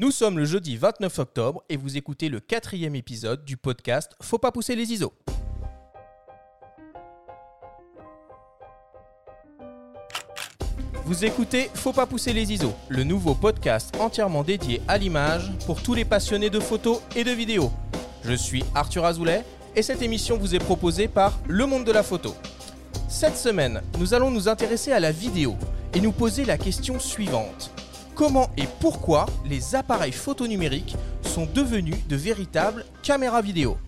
Nous sommes le jeudi 29 octobre et vous écoutez le quatrième épisode du podcast Faut pas pousser les ISO. Vous écoutez Faut pas pousser les ISO, le nouveau podcast entièrement dédié à l'image pour tous les passionnés de photos et de vidéos. Je suis Arthur Azoulay et cette émission vous est proposée par Le Monde de la Photo. Cette semaine, nous allons nous intéresser à la vidéo et nous poser la question suivante. Comment et pourquoi les appareils photo numériques sont devenus de véritables caméras vidéo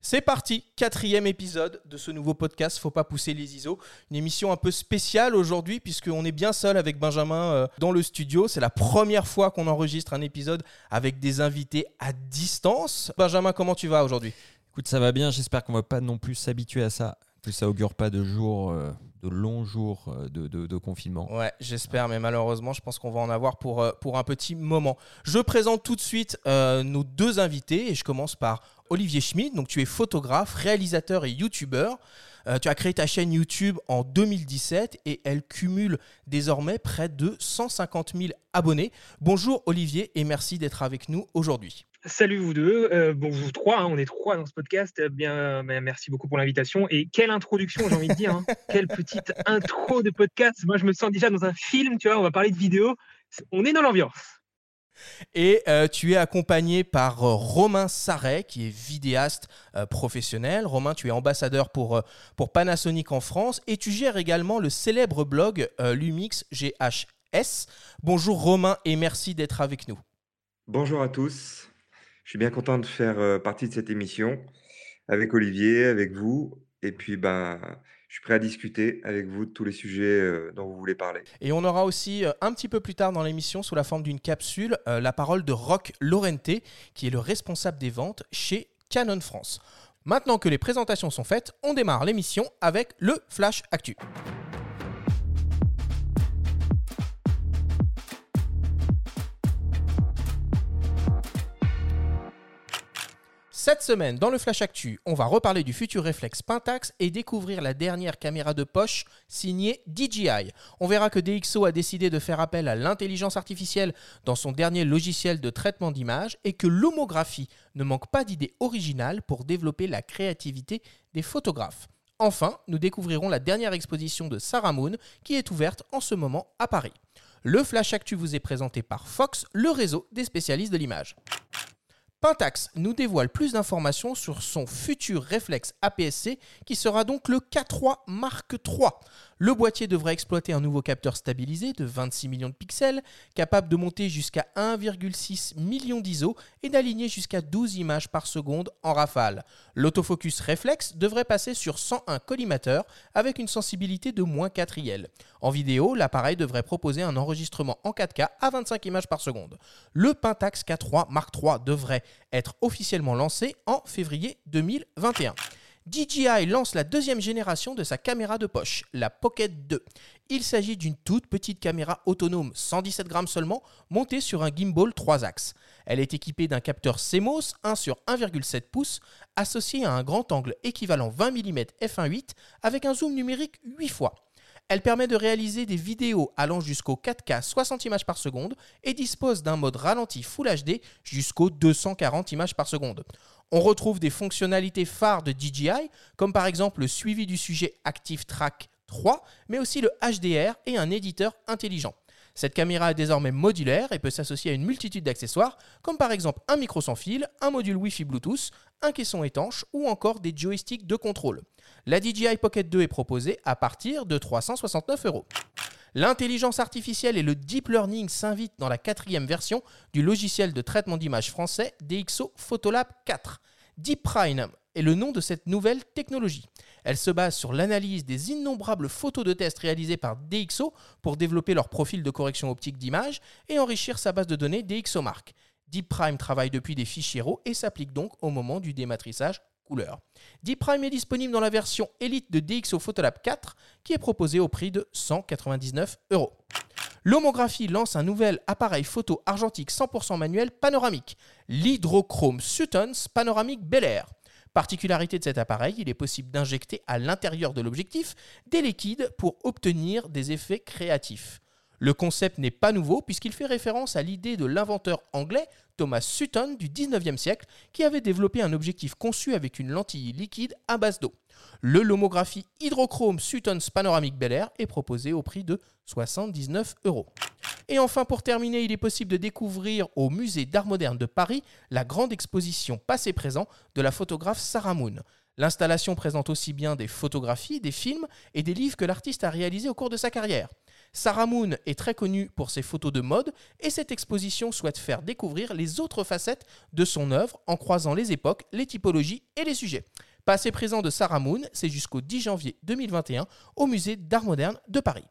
C'est parti, quatrième épisode de ce nouveau podcast Faut pas pousser les ISO. Une émission un peu spéciale aujourd'hui puisqu'on est bien seul avec Benjamin euh, dans le studio. C'est la première fois qu'on enregistre un épisode avec des invités à distance. Benjamin, comment tu vas aujourd'hui? Écoute, ça va bien. J'espère qu'on va pas non plus s'habituer à ça, que ça augure pas de jours, euh, de longs jours euh, de, confinement. Ouais, j'espère, mais malheureusement, je pense qu'on va en avoir pour, euh, un petit moment. Je présente tout de suite euh, nos deux invités et je commence par Olivier Schmidt. Donc, tu es photographe, réalisateur et youtubeur. Tu as créé ta chaîne YouTube en 2017 et elle cumule désormais près de 150 000 abonnés. Bonjour Olivier et merci d'être avec nous aujourd'hui. Salut vous deux, euh, bon vous trois, hein, on est trois dans ce podcast. Eh Bien, ben, merci beaucoup pour l'invitation et quelle introduction, j'ai envie de dire, hein. quelle petite intro de podcast. Moi, je me sens déjà dans un film, tu vois. On va parler de vidéo. On est dans l'ambiance. Et euh, tu es accompagné par euh, Romain Sarret, qui est vidéaste euh, professionnel. Romain, tu es ambassadeur pour, euh, pour Panasonic en France et tu gères également le célèbre blog euh, Lumix GHS. Bonjour Romain et merci d'être avec nous. Bonjour à tous. Je suis bien content de faire partie de cette émission avec Olivier, avec vous. Et puis, ben, je suis prêt à discuter avec vous de tous les sujets dont vous voulez parler. Et on aura aussi un petit peu plus tard dans l'émission, sous la forme d'une capsule, la parole de Roch Lorente, qui est le responsable des ventes chez Canon France. Maintenant que les présentations sont faites, on démarre l'émission avec le Flash Actu. Cette semaine, dans le Flash Actu, on va reparler du futur réflexe Pentax et découvrir la dernière caméra de poche signée DJI. On verra que DxO a décidé de faire appel à l'intelligence artificielle dans son dernier logiciel de traitement d'image et que l'homographie ne manque pas d'idées originales pour développer la créativité des photographes. Enfin, nous découvrirons la dernière exposition de Sarah Moon qui est ouverte en ce moment à Paris. Le Flash Actu vous est présenté par Fox, le réseau des spécialistes de l'image. Pentax nous dévoile plus d'informations sur son futur réflexe APS-C qui sera donc le K3 Mark III. Le boîtier devrait exploiter un nouveau capteur stabilisé de 26 millions de pixels, capable de monter jusqu'à 1,6 million d'ISO et d'aligner jusqu'à 12 images par seconde en rafale. L'autofocus réflexe devrait passer sur 101 collimateurs avec une sensibilité de moins 4 IL. En vidéo, l'appareil devrait proposer un enregistrement en 4K à 25 images par seconde. Le Pentax K3 Mark III devrait être officiellement lancé en février 2021. DJI lance la deuxième génération de sa caméra de poche, la Pocket 2. Il s'agit d'une toute petite caméra autonome, 117 grammes seulement, montée sur un gimbal 3 axes. Elle est équipée d'un capteur CMOS 1 sur 1,7 pouces, associé à un grand angle équivalent 20 mm f1.8 avec un zoom numérique 8 fois. Elle permet de réaliser des vidéos allant jusqu'au 4K 60 images par seconde et dispose d'un mode ralenti Full HD jusqu'aux 240 images par seconde. On retrouve des fonctionnalités phares de DJI, comme par exemple le suivi du sujet Active Track 3, mais aussi le HDR et un éditeur intelligent. Cette caméra est désormais modulaire et peut s'associer à une multitude d'accessoires, comme par exemple un micro sans fil, un module Wi-Fi Bluetooth, un caisson étanche ou encore des joysticks de contrôle. La DJI Pocket 2 est proposée à partir de 369 euros. L'intelligence artificielle et le deep learning s'invitent dans la quatrième version du logiciel de traitement d'image français DxO Photolab 4. Deep Prime est le nom de cette nouvelle technologie. Elle se base sur l'analyse des innombrables photos de test réalisées par DxO pour développer leur profil de correction optique d'image et enrichir sa base de données DxOMark. Deep Prime travaille depuis des fichiers RAW et s'applique donc au moment du dématrissage couleur. Deep Prime est disponible dans la version Elite de DxO Photolab 4 qui est proposée au prix de 199 euros. L'homographie lance un nouvel appareil photo argentique 100% manuel panoramique, l'Hydrochrome Sutton's Panoramic Bel Air. Particularité de cet appareil, il est possible d'injecter à l'intérieur de l'objectif des liquides pour obtenir des effets créatifs. Le concept n'est pas nouveau puisqu'il fait référence à l'idée de l'inventeur anglais Thomas Sutton du 19e siècle qui avait développé un objectif conçu avec une lentille liquide à base d'eau. Le lomographie hydrochrome Sutton's Panoramic Bel Air est proposé au prix de 79 euros. Et enfin, pour terminer, il est possible de découvrir au musée d'art moderne de Paris la grande exposition passé-présent de la photographe Sarah Moon. L'installation présente aussi bien des photographies, des films et des livres que l'artiste a réalisés au cours de sa carrière. Sarah Moon est très connue pour ses photos de mode et cette exposition souhaite faire découvrir les autres facettes de son œuvre en croisant les époques, les typologies et les sujets. Passé présent de Sarah Moon, c'est jusqu'au 10 janvier 2021 au musée d'art moderne de Paris.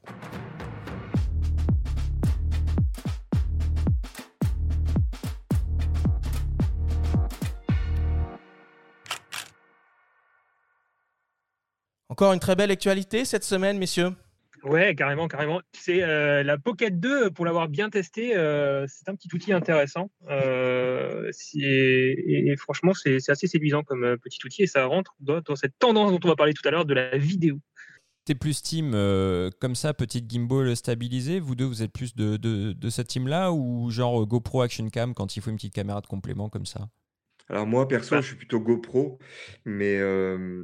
Encore une très belle actualité cette semaine, messieurs. Ouais, carrément, carrément. C'est euh, la Pocket 2, pour l'avoir bien testé, euh, c'est un petit outil intéressant. Euh, et, franchement, c'est assez séduisant comme petit outil et ça rentre dans, cette tendance dont on va parler tout à l'heure de la vidéo. T'es plus team comme ça, petite gimbal stabilisée? Vous deux, vous êtes plus de, de cette team-là ou genre GoPro Action Cam quand il faut une petite caméra de complément comme ça? Alors moi, perso, je suis plutôt GoPro, mais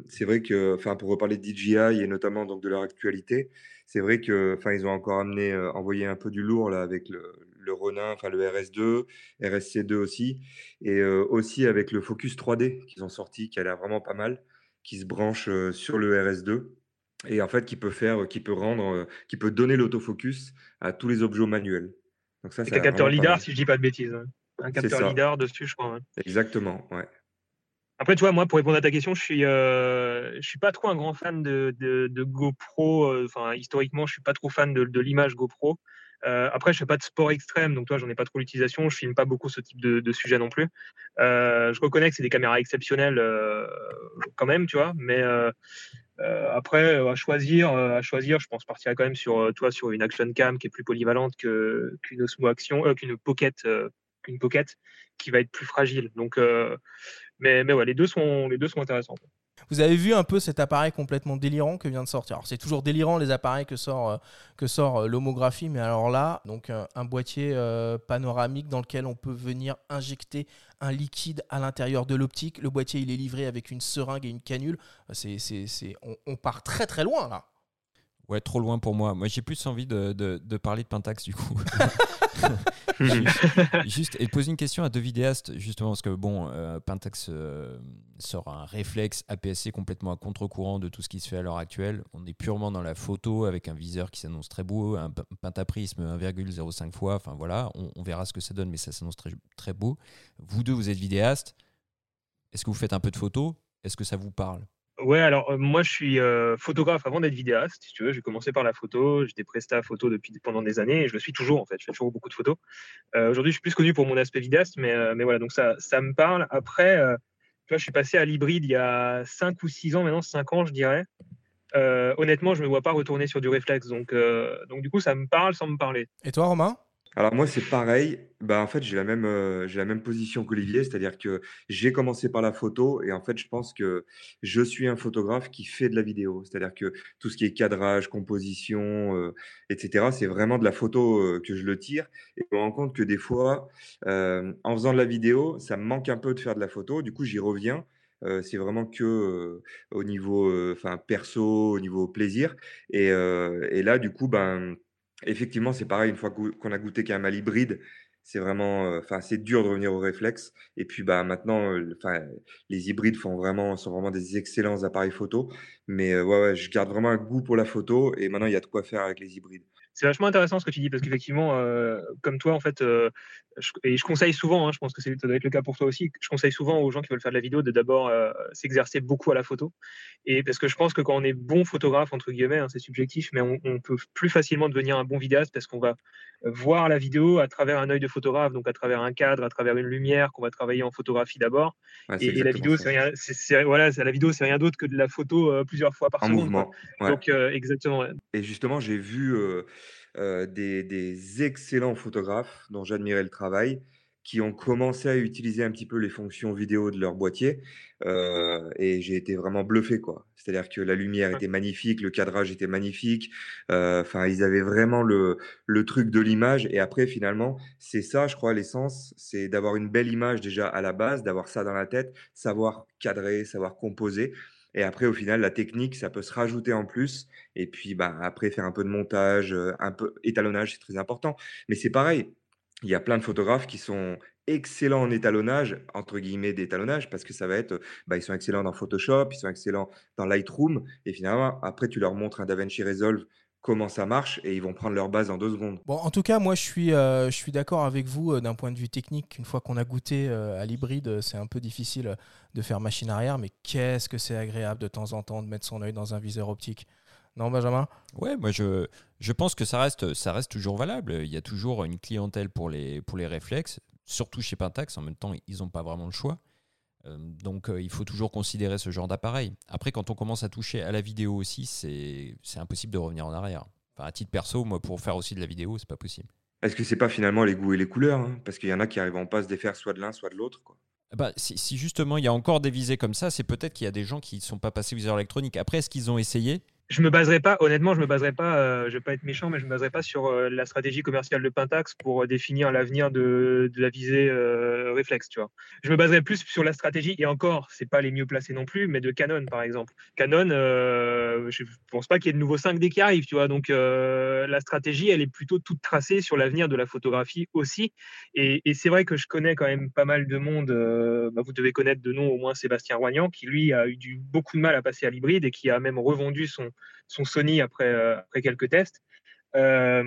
c'est vrai que, enfin, pour reparler de DJI et notamment donc de leur actualité, c'est vrai que, enfin, ils ont encore amené, envoyé un peu du lourd là avec le, le Ronin, enfin le RS2, RSC2 aussi, et aussi avec le Focus 3D qu'ils ont sorti, qui a l'air vraiment pas mal, qui se branche sur le RS2 et en fait qui peut faire, qui peut rendre, qui peut donner l'autofocus à tous les objets manuels. Donc ça, c'est un capteur lidar, si je dis pas de bêtises. Hein un capteur LIDAR dessus, je crois. Exactement, ouais. Après, tu vois, moi, pour répondre à ta question, je suis, euh, je suis pas trop un grand fan de, de, GoPro. Euh, enfin, historiquement, je suis pas trop fan de, de l'image GoPro. Euh, après, je fais pas de sport extrême, donc toi, j'en ai pas trop l'utilisation. Je filme pas beaucoup ce type de, de sujet non plus. Euh, je reconnais que c'est des caméras exceptionnelles quand même, tu vois. Mais après, à choisir, à choisir, je pense partir quand même sur, toi, sur une action cam qui est plus polyvalente qu'une Osmo Action, qu'une Pocket une pocket qui va être plus fragile. Donc, euh, mais, mais les deux sont, les deux sont intéressants. Vous avez vu un peu cet appareil complètement délirant que vient de sortir. Alors c'est toujours délirant les appareils que sort, euh, que sort euh, l'homographie, mais alors là, donc un boîtier panoramique dans lequel on peut venir injecter un liquide à l'intérieur de l'optique. Le boîtier il est livré avec une seringue et une canule. C'est, c'est, c'est, on, on, part très très loin là. Ouais, trop loin pour moi. Moi, j'ai plus envie de, de, parler de Pentax du coup. juste, et de poser une question à deux vidéastes, justement, parce que bon, euh, Pentax euh, sort un réflexe APS-C complètement à contre-courant de tout ce qui se fait à l'heure actuelle. On est purement dans la photo avec un viseur qui s'annonce très beau, un pentaprisme 1,05 fois. Enfin voilà, on, verra ce que ça donne, mais ça s'annonce très, très beau. Vous deux, vous êtes vidéastes. Est-ce que vous faites un peu de photos Est-ce que ça vous parle? Ouais, alors moi je suis photographe avant d'être vidéaste, si tu veux. J'ai commencé par la photo, j'étais à photo depuis pendant des années et je le suis toujours en fait. Je fais toujours beaucoup de photos. Aujourd'hui, je suis plus connu pour mon aspect vidéaste, mais, mais voilà, donc ça, ça me parle. Après, tu vois, je suis passé à l'hybride il y a 5 ou 6 ans, maintenant 5 ans, je dirais. honnêtement, je ne me vois pas retourner sur du réflexe, donc, donc du coup, ça me parle sans me parler. Et toi, Romain? Alors moi, c'est pareil. Bah, en fait, j'ai la même, j'ai la même position qu'Olivier, c'est-à-dire que j'ai commencé par la photo et en fait, je pense que je suis un photographe qui fait de la vidéo. C'est-à-dire que tout ce qui est cadrage, composition, etc., c'est vraiment de la photo que je le tire. Et je me rends compte que des fois, en faisant de la vidéo, ça me manque un peu de faire de la photo. Du coup, j'y reviens. c'est vraiment que au niveau, perso, au niveau plaisir. Et, et là, du coup, ben Effectivement, c'est pareil, une fois qu'on a goûté qu'un mal hybride, c'est vraiment, enfin, c'est dur de revenir au réflexe. Et puis, bah, maintenant, les hybrides font vraiment, sont vraiment des excellents appareils photo. Mais ouais, ouais, je garde vraiment un goût pour la photo. Et maintenant, il y a de quoi faire avec les hybrides. C'est vachement intéressant ce que tu dis parce qu'effectivement, euh, comme toi, en fait, euh, et je conseille souvent, hein, je pense que ça doit être le cas pour toi aussi, je conseille souvent aux gens qui veulent faire de la vidéo de d'abord euh, s'exercer beaucoup à la photo. Et parce que je pense que quand on est bon photographe, entre guillemets, hein, c'est subjectif, mais on, peut plus facilement devenir un bon vidéaste parce qu'on va voir la vidéo à travers un œil de photographe, donc à travers un cadre, à travers une lumière qu'on va travailler en photographie d'abord. et, la vidéo, c'est rien, voilà, la vidéo, c'est rien d'autre que de la photo plusieurs fois par en Mouvement. Donc, exactement. Et justement, j'ai vu des, excellents photographes dont j'admirais le travail qui ont commencé à utiliser un petit peu les fonctions vidéo de leur boîtier. euh, et j'ai été vraiment bluffé, quoi. C'est-à-dire que la lumière était magnifique, le cadrage était magnifique. euh, Enfin, ils avaient vraiment le, le truc de l'image. Et après, finalement, c'est ça, je crois, l'essence, c'est d'avoir une belle image déjà à la base, d'avoir ça dans la tête, savoir cadrer, savoir composer. Et après, au final, la technique, ça peut se rajouter en plus. Et puis, bah, après, faire un peu de montage, euh, un peu étalonnage, c'est très important. Mais c'est pareil. Il y a plein de photographes qui sont excellents en étalonnage, entre guillemets d'étalonnage, parce que ça va être, bah, ils sont excellents dans Photoshop, ils sont excellents dans Lightroom. Et finalement, après, tu leur montres un DaVinci Resolve comment ça marche et ils vont prendre leur base en deux secondes. Bon, en tout cas, moi, je suis, euh, je suis d'accord avec vous euh, d'un point de vue technique. Une fois qu'on a goûté euh, à l'hybride, c'est un peu difficile de faire machine arrière, mais qu'est-ce que c'est agréable de temps en temps de mettre son œil dans un viseur optique. Non, Benjamin? Ouais, moi je, je pense que ça reste, ça reste toujours valable. Il y a toujours une clientèle pour les, pour les réflexes, surtout chez Pentax. En même temps, ils n'ont pas vraiment le choix. Euh, donc euh, il faut toujours considérer ce genre d'appareil. Après, quand on commence à toucher à la vidéo aussi, c'est impossible de revenir en arrière. Enfin, à titre perso, moi, pour faire aussi de la vidéo, c'est pas possible. Est-ce que c'est pas finalement les goûts et les couleurs hein Parce qu'il y en a qui arriveront pas à se défaire soit de l'un, soit de l'autre. Bah, si, si justement il y a encore des visées comme ça, c'est peut-être qu'il y a des gens qui ne sont pas passés viseur électronique. Après, est-ce qu'ils ont essayé? Je me baserai pas, honnêtement, je me baserai pas, euh, je vais pas être méchant, mais je me baserai pas sur euh, la stratégie commerciale de Pentax pour euh, définir l'avenir de, la visée euh, réflexe, tu vois. Je me baserai plus sur la stratégie, et encore, c'est pas les mieux placés non plus, mais de Canon, par exemple. Canon, je pense pas qu'il y ait de nouveaux 5D qui arrivent, tu vois. Donc, la stratégie, elle est plutôt toute tracée sur l'avenir de la photographie aussi. Et, c'est vrai que je connais quand même pas mal de monde, bah, vous devez connaître de nom au moins Sébastien Roignan, qui lui a eu beaucoup de mal à passer à l'hybride et qui a même revendu son son Sony après, euh, après quelques tests. Euh,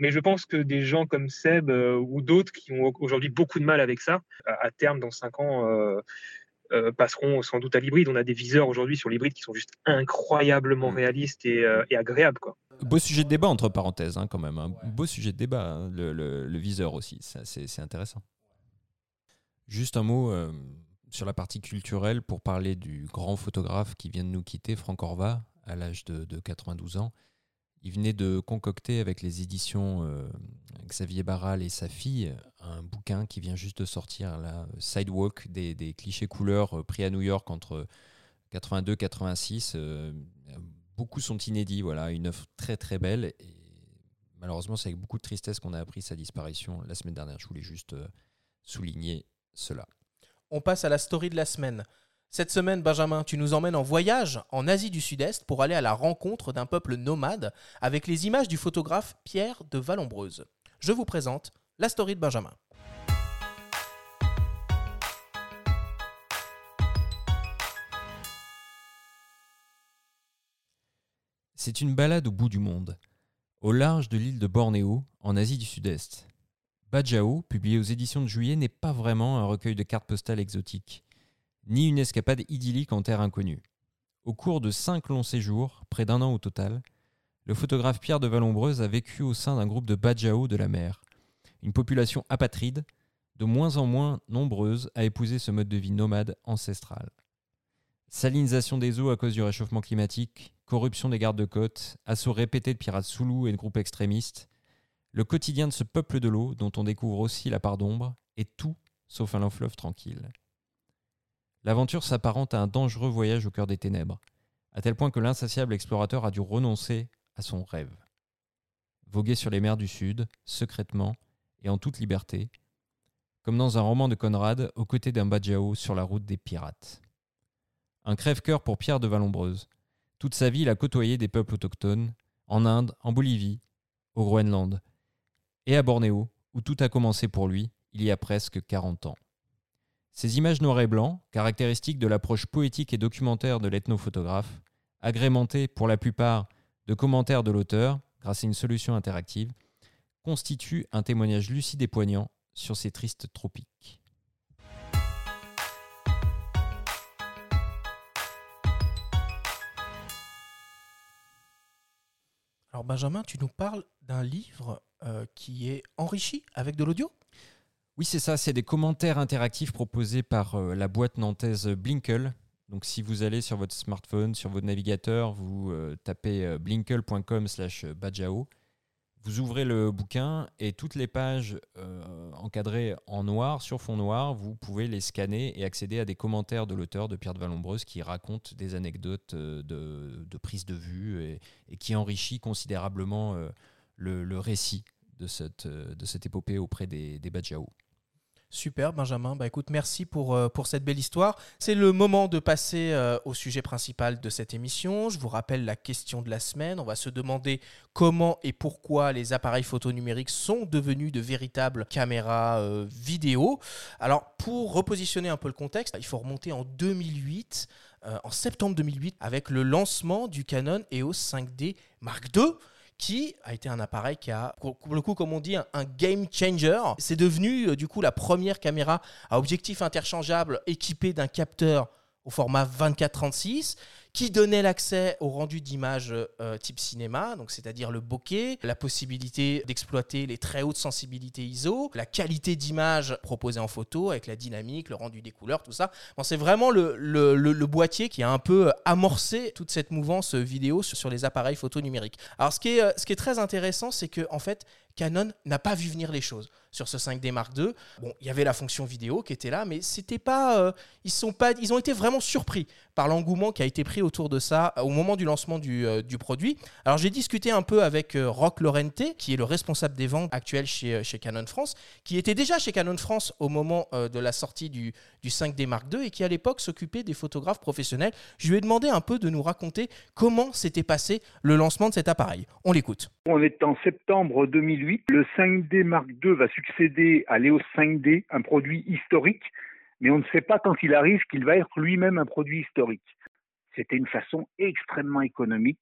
mais je pense que des gens comme Seb euh, ou d'autres qui ont aujourd'hui beaucoup de mal avec ça, à, à terme, dans 5 ans, euh, passeront sans doute à l'hybride. On a des viseurs aujourd'hui sur l'hybride qui sont juste incroyablement Mm. réalistes et, et agréables. Quoi. Beau sujet de débat, entre parenthèses, hein, quand même. Un beau sujet de débat, hein, le, le- le viseur aussi. C'est intéressant. Juste un mot sur la partie culturelle pour parler du grand photographe qui vient de nous quitter, Franck Orva, à l'âge de, de 92 ans. Il venait de concocter avec les éditions euh, Xavier Barral et sa fille un bouquin qui vient juste de sortir, là, Sidewalk, des, clichés couleurs euh, pris à New York entre 82 86. euh, beaucoup sont inédits, voilà, une œuvre très très belle. Malheureusement, c'est avec beaucoup de tristesse qu'on a appris sa disparition la semaine dernière. Je voulais juste souligner cela. On passe à la story de la semaine. Cette semaine, Benjamin, tu nous emmènes en voyage en Asie du Sud-Est pour aller à la rencontre d'un peuple nomade avec les images du photographe Pierre de Vallombreuse. Je vous présente la story de Benjamin. C'est une balade au bout du monde, au large de l'île de Bornéo, en Asie du Sud-Est. Bajao, publié aux éditions de juillet, n'est pas vraiment un recueil de cartes postales exotiques, ni une escapade idyllique en terre inconnue. Au cours de cinq longs séjours, près d'un an au total, le photographe Pierre de Vallombreuse a vécu au sein d'un groupe de Bajao de la mer, une population apatride, de moins en moins nombreuse à épouser ce mode de vie nomade ancestral. Salinisation des eaux à cause du réchauffement climatique, corruption des gardes-côtes, assauts répétés de pirates Soulou et de groupes extrémistes, le quotidien de ce peuple de l'eau, dont on découvre aussi la part d'ombre, est tout sauf un long fleuve tranquille. L'aventure s'apparente à un dangereux voyage au cœur des ténèbres, à tel point que l'insatiable explorateur a dû renoncer à son rêve. Voguer sur les mers du Sud, secrètement et en toute liberté, comme dans un roman de Conrad, aux côtés d'un Bajao sur la route des pirates. Un crève-cœur pour Pierre de Vallombreuse. Toute sa vie, il a côtoyé des peuples autochtones, en Inde, en Bolivie, au Groenland, et à Bornéo, où tout a commencé pour lui, il y a presque 40 ans. Ces images noir et blanc, caractéristiques de l'approche poétique et documentaire de l'ethnophotographe, agrémentées pour la plupart de commentaires de l'auteur, grâce à une solution interactive, constituent un témoignage lucide et poignant sur ces tristes tropiques. Alors Benjamin, tu nous parles d'un livre euh, qui est enrichi avec de l'audio? Oui, c'est ça, c'est des commentaires interactifs proposés par euh, la boîte nantaise Blinkle. Donc si vous allez sur votre smartphone, sur votre navigateur, vous euh, tapez euh, blinkle.com slash bajao, Vous ouvrez le bouquin et toutes les pages euh, encadrées en noir, sur fond noir, vous pouvez les scanner et accéder à des commentaires de l'auteur de Pierre de Vallombreuse qui raconte des anecdotes euh, de, prise de vue et, qui enrichit considérablement euh, le, récit de cette, de cette épopée auprès des, des Badjaou. Super, Benjamin. Bah écoute, merci pour, euh, pour cette belle histoire. C'est le moment de passer euh, au sujet principal de cette émission. Je vous rappelle la question de la semaine. On va se demander comment et pourquoi les appareils photo numériques sont devenus de véritables caméras euh, vidéo. Alors, pour repositionner un peu le contexte, il faut remonter en 2008, en septembre 2008, avec le lancement du Canon EOS 5D Mark II qui a été un appareil qui a, pour le coup, comme on dit, un, game changer. C'est devenu, euh, du coup, la première caméra à objectif interchangeable équipée d'un capteur au format 24-36 qui donnait l'accès au rendu d'image euh, type cinéma, donc c'est-à-dire le bokeh, la possibilité d'exploiter les très hautes sensibilités ISO, la qualité d'image proposée en photo avec la dynamique, le rendu des couleurs, tout ça. C'est vraiment le, boîtier qui a un peu amorcé toute cette mouvance vidéo sur, les appareils photo numériques. Alors ce qui est, euh, ce qui est très intéressant, c'est que en fait, Canon n'a pas vu venir les choses sur ce 5D Mark II. Bon, il y avait la fonction vidéo qui était là, mais c'était pas, euh, ils sont pas, ils ont été vraiment surpris par l'engouement qui a été pris autour de ça euh, au moment du lancement du, euh, du produit. Alors j'ai discuté un peu avec Rock Lorente, qui est le responsable des ventes actuel chez, chez Canon France, qui était déjà chez Canon France au moment de la sortie du, du 5D Mark II et qui à l'époque s'occupait des photographes professionnels. Je lui ai demandé un peu de nous raconter comment s'était passé le lancement de cet appareil. On l'écoute. On est en septembre 2008. Le 5D Mark II va succéder à l'EOS 5D, un produit historique, mais on ne sait pas quand il arrive qu'il va être lui-même un produit historique. C'était une façon extrêmement économique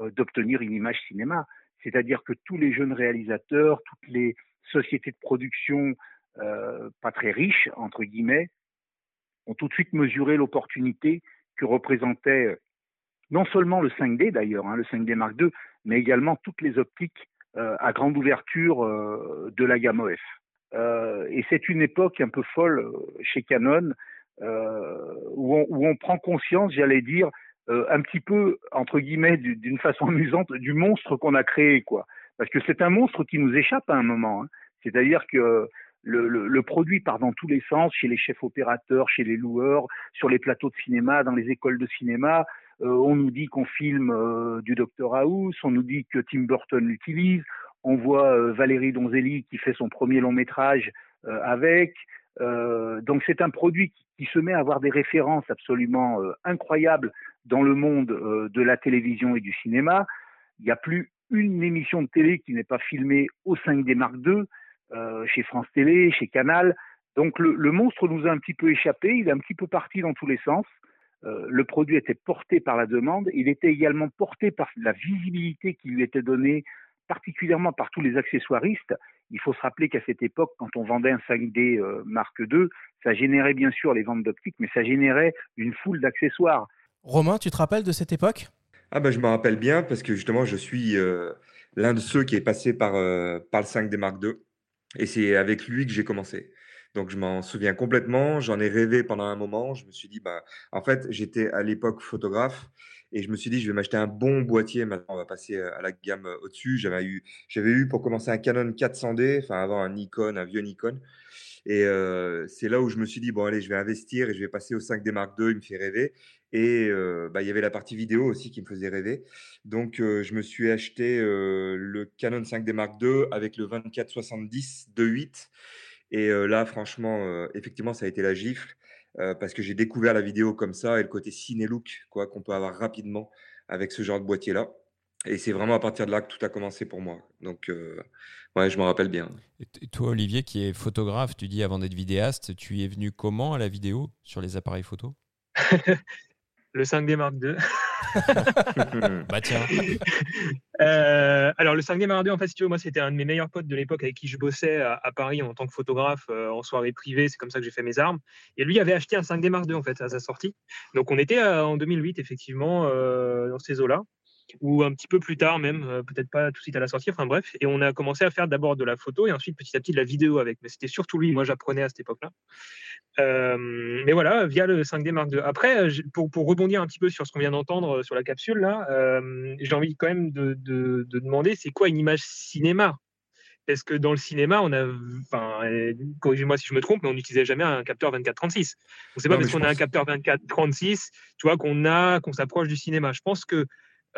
euh, d'obtenir une image cinéma. C'est-à-dire que tous les jeunes réalisateurs, toutes les sociétés de production euh, pas très riches, entre guillemets, ont tout de suite mesuré l'opportunité que représentait euh, non seulement le 5D d'ailleurs, hein, le 5D Mark II, mais également toutes les optiques à grande ouverture de la gamme OF. Euh, et c'est une époque un peu folle chez Canon où on, où, on, prend conscience, j'allais dire, un petit peu entre guillemets d'une façon amusante du monstre qu'on a créé, quoi. Parce que c'est un monstre qui nous échappe à un moment. Hein. C'est-à-dire que le, produit part dans tous les sens, chez les chefs opérateurs, chez les loueurs, sur les plateaux de cinéma, dans les écoles de cinéma. Euh, on nous dit qu'on filme euh, du Dr House, on nous dit que Tim Burton l'utilise, on voit euh, Valérie Donzelli qui fait son premier long métrage avec. donc c'est un produit qui, se met à avoir des références absolument incroyables dans le monde de la télévision et du cinéma. Il n'y a plus une émission de télé qui n'est pas filmée au 5D Mark II, chez France Télé, chez Canal. Donc le, monstre nous a un petit peu échappé, il est un petit peu parti dans tous les sens. Euh, le produit était porté par la demande, il était également porté par la visibilité qui lui était donnée, particulièrement par tous les accessoiristes. Il faut se rappeler qu'à cette époque, quand on vendait un 5D euh, Mark II, ça générait bien sûr les ventes d'optique, mais ça générait une foule d'accessoires. Romain, tu te rappelles de cette époque? Ah ben je me rappelle bien parce que justement je suis euh, l'un de ceux qui est passé par, par le 5D Mark II et c'est avec lui que j'ai commencé. Donc je m'en souviens complètement. J'en ai rêvé pendant un moment. Je me suis dit, bah, en fait, j'étais à l'époque photographe et je me suis dit, je vais m'acheter un bon boîtier. Maintenant, on va passer euh, à la gamme euh, au-dessus. J'avais eu, j'avais eu pour commencer un Canon 400D, enfin avant un Nikon, un vieux Nikon. Et euh, c'est là où je me suis dit, bon, allez, je vais investir et je vais passer au 5D Mark II, il me fait rêver. Et bah, il y avait la partie vidéo aussi qui me faisait rêver. Donc, je me suis acheté le Canon 5D Mark II avec le 24-70 2.8 et là, franchement, effectivement, ça a été la gifle parce que j'ai découvert la vidéo comme ça et le côté ciné-look quoi, qu'on peut avoir rapidement avec ce genre de boîtier-là. Et c'est vraiment à partir de là que tout a commencé pour moi. Donc, ouais, je me rappelle bien. Et toi, Olivier, qui est photographe, tu dis avant d'être vidéaste, tu y es venu comment à la vidéo sur les appareils photo? Le 5D Mark II. bah tiens. Euh, alors le 5D Mark II, en fait, si tu veux, moi c'était un de mes meilleurs potes de l'époque avec qui je bossais à, Paris en tant que photographe euh, en soirée privée. C'est comme ça que j'ai fait mes armes. Et lui avait acheté un 5D Mark en fait à sa sortie. Donc on était euh, en 2008 effectivement dans ces eaux-là. Ou un petit peu plus tard même, euh, peut-être pas tout de suite à la sortie, enfin bref. Et on a commencé à faire d'abord de la photo et ensuite petit à petit de la vidéo avec. Mais c'était surtout lui, moi j'apprenais à cette époque-là. Euh, mais voilà, via le 5D Mark II. Après, pour, pour, rebondir un petit peu sur ce qu'on vient d'entendre sur la capsule, là, j'ai envie quand même de, de, de demander c'est quoi une image cinéma? Est-ce que dans le cinéma, on a, enfin, corrigez-moi si je me trompe, mais on n'utilisait jamais un capteur 24-36. c'est pas parce qu'on a un capteur 24-36, tu vois, qu'on a, qu'on s'approche du cinéma. Je pense que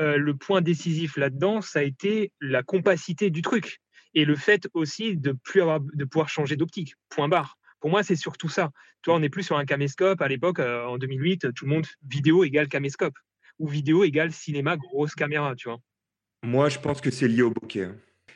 euh, le point décisif là-dedans, ça a été la compacité du truc et le fait aussi de plus avoir, de pouvoir changer d'optique. Point barre. Pour moi, c'est surtout ça. Toi, on n'est plus sur un caméscope. À l'époque, euh, en 2008, tout le monde vidéo égale caméscope ou vidéo égale cinéma grosse caméra, tu vois. Moi, je pense que c'est lié au bokeh.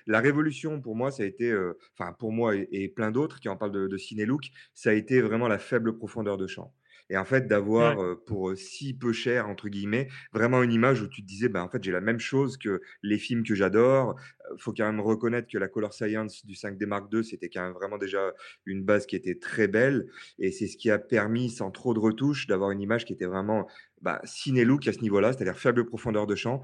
La révolution, pour moi, ça a été, euh, enfin, pour moi et, plein d'autres qui en parlent de, de ciné-look, ça a été vraiment la faible profondeur de champ. Et en fait, d'avoir pour si peu cher, entre guillemets, vraiment une image où tu te disais, bah, en fait, j'ai la même chose que les films que j'adore. Il faut quand même reconnaître que la Color Science du 5D Mark II, c'était quand même vraiment déjà une base qui était très belle. Et c'est ce qui a permis, sans trop de retouches, d'avoir une image qui était vraiment bah, ciné-look à ce niveau-là, c'est-à-dire faible profondeur de champ,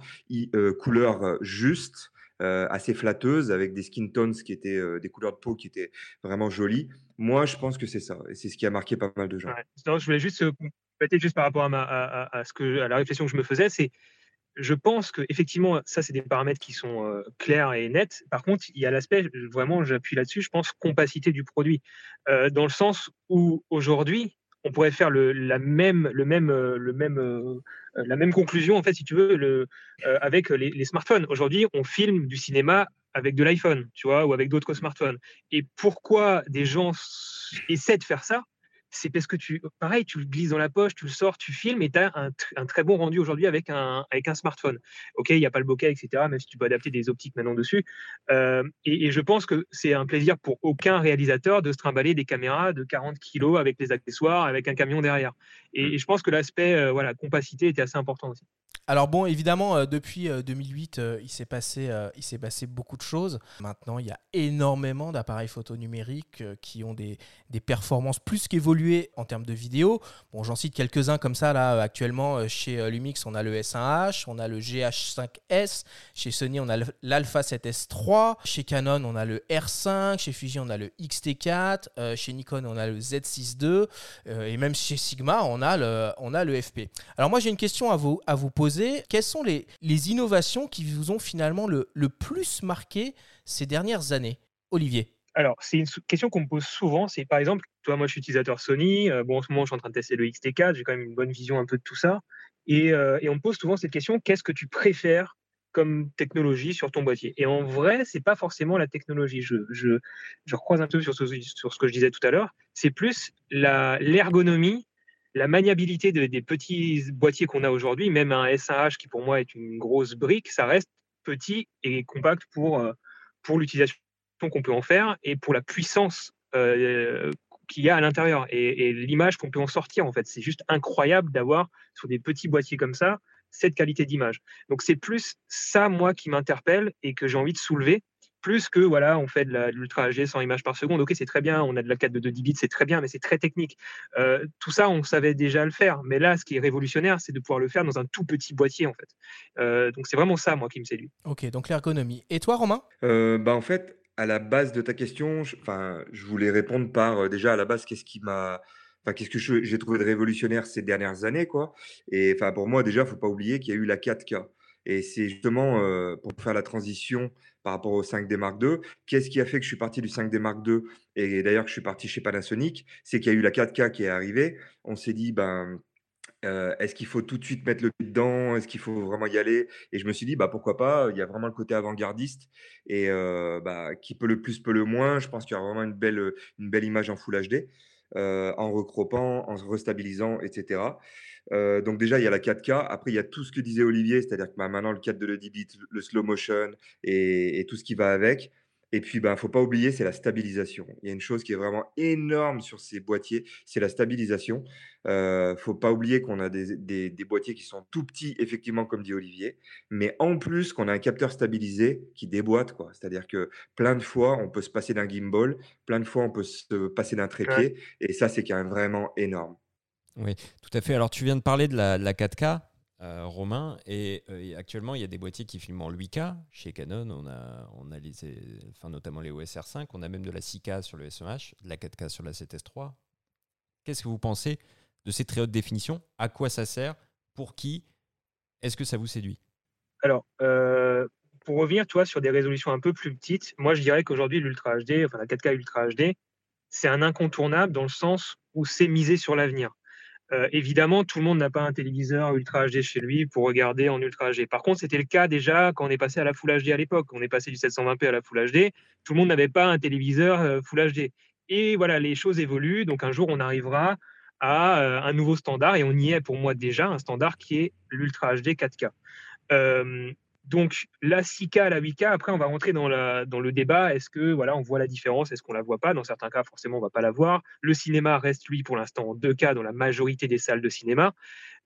couleur juste. Euh, assez flatteuse, avec des skin tones qui étaient euh, des couleurs de peau qui étaient vraiment jolies. Moi, je pense que c'est ça, et c'est ce qui a marqué pas mal de gens. je voulais juste compléter juste par rapport à, ce que, à la réflexion que je me faisais, c'est je pense que effectivement, ça, c'est des paramètres qui sont euh, clairs et nets. Par contre, il y a l'aspect, vraiment, j'appuie là-dessus, je pense, compacité du produit. dans le sens où aujourd'hui, on pourrait faire le, la même, le même, le même euh, la même conclusion, en fait, si tu veux, le, euh, avec les, smartphones. Aujourd'hui, on filme du cinéma avec de l'iPhone, tu vois, ou avec d'autres smartphones. Et pourquoi des gens essaient de faire ça? C'est parce que tu, pareil, tu le glisses dans la poche, tu le sors, tu filmes et tu as un, très bon rendu aujourd'hui avec un, smartphone. Ok, il n'y a pas le bokeh, etc., même si tu peux adapter des optiques maintenant dessus. Euh, et, je pense que c'est un plaisir pour aucun réalisateur de se trimballer des caméras de 40 kg avec les accessoires, avec un camion derrière. Et, je pense que l'aspect euh, voilà, compacité était assez important aussi. Alors bon, évidemment, euh, depuis 2008, il s'est passé, il s'est passé beaucoup de choses. Maintenant, il y a énormément d'appareils photo numériques qui ont des, des performances plus qu'évoluées en termes de vidéo. Bon, j'en cite quelques-uns comme ça là actuellement euh, chez euh, Lumix, on a le S1H, on a le GH5S, chez Sony on a l'Alpha 7S 3, chez Canon on a le R5, chez Fuji on a le XT4, euh, chez Nikon on a le Z6 II et même chez Sigma on on a le FP. Alors moi j'ai une question à vous à vous poser, quelles sont les, innovations qui vous ont finalement le, le plus marqué ces dernières années? Olivier alors, c'est une question qu'on me pose souvent. C'est par exemple, toi, moi, je suis utilisateur Sony. Euh, bon, en ce moment, je suis en train de tester le XT4. J'ai quand même une bonne vision un peu de tout ça. Et, euh, on me pose souvent cette question qu'est-ce que tu préfères comme technologie sur ton boîtier? Et en vrai, c'est pas forcément la technologie. Je, je, je recroise un peu sur ce, sur ce que je disais tout à l'heure. C'est plus l'ergonomie, la, maniabilité des petits boîtiers qu'on a aujourd'hui. Même un S1H qui pour moi est une grosse brique, ça reste petit et compact pour, euh, pour l'utilisation qu'on peut en faire et pour la puissance euh, qu'il y a à l'intérieur et, l'image qu'on peut en sortir en fait. C'est juste incroyable d'avoir sur des petits boîtiers comme ça cette qualité d'image. Donc c'est plus ça moi qui m'interpelle et que j'ai envie de soulever plus que voilà, on fait de l'ultra HD 100 images par seconde. Ok, c'est très bien, on a de la 4 de 2 bits, c'est très bien, mais c'est très technique. Euh, tout ça, on savait déjà le faire. Mais là, ce qui est révolutionnaire, c'est de pouvoir le faire dans un tout petit boîtier, en fait. Euh, donc c'est vraiment ça, moi, qui me séduit. Ok, donc l'ergonomie. Et toi, Romain? Bah, En fait, à la base de ta question, je, enfin, je voulais répondre par euh, déjà à la base, qu'est-ce qui m'a, enfin, qu'est-ce que j'ai trouvé de révolutionnaire ces dernières années, quoi. Et enfin, pour moi, déjà, faut pas oublier qu'il y a eu la 4K. Et c'est justement pour faire la transition par rapport au 5D Mark II. Qu'est-ce qui a fait que je suis parti du 5D Mark II et d'ailleurs que je suis parti chez Panasonic? C'est qu'il y a eu la 4K qui est arrivée. On s'est dit, ben, est-ce qu'il faut tout de suite mettre le pied dedans? Est-ce qu'il faut vraiment y aller? Et je me suis dit, bah, pourquoi pas? Il y a vraiment le côté avant-gardiste et bah, qui peut le plus, peut le moins. Je pense qu'il y a vraiment une belle, une belle image en Full HD, euh, en recropant, en restabilisant, etc. donc déjà, il y a la 4K. Après, il y a tout ce que disait Olivier, c'est-à-dire que bah, maintenant, le 4 de le 10 bits, le slow motion et tout ce qui va avec. Et puis, il ben, ne faut pas oublier, c'est la stabilisation. Il y a une chose qui est vraiment énorme sur ces boîtiers, c'est la stabilisation. Il ne faut pas oublier qu'on a des, des, boîtiers qui sont tout petits, effectivement, comme dit Olivier, mais en plus qu'on a un capteur stabilisé qui déboîte. quoi. C'est-à-dire que plein de fois, on peut se passer d'un gimbal, plein de fois, on peut se passer d'un trépied, et ça, c'est quand même vraiment énorme. Oui, tout à fait. Alors, tu viens de parler de la, la 4K. Euh, Romain. Et, actuellement, il y a des boîtiers qui filment en 8K. Chez Canon, on a, on a les, enfin, notamment les OSR5. On a même de la 6K sur le SMH, de la 4K sur la 7S3. Qu'est-ce que vous pensez de ces très hautes définitions? À quoi ça sert? Pour qui? Est-ce que ça vous séduit? Alors, pour revenir, toi, sur des résolutions un peu plus petites, moi, je dirais qu'aujourd'hui, l'Ultra HD, enfin la 4K Ultra HD, c'est un incontournable dans le sens où c'est misé sur l'avenir. Euh, évidemment, tout le monde n'a pas un téléviseur Ultra HD chez lui pour regarder en Ultra HD. Par contre, c'était le cas déjà quand on est passé à la Full HD à l'époque. On est passé du 720p à la Full HD. Tout le monde n'avait pas un téléviseur euh, Full HD. Et voilà, les choses évoluent. Donc un jour, on arrivera à euh, un nouveau standard, et on y est pour moi déjà, un standard qui est l'Ultra HD 4K. Donc la 6K, la 8K, après on va rentrer dans, le débat. Est-ce que voilà, on voit la différence? Est-ce qu'on la voit pas? Dans certains cas, forcément, on va pas la voir. Le cinéma reste lui pour l'instant en 2K dans la majorité des salles de cinéma.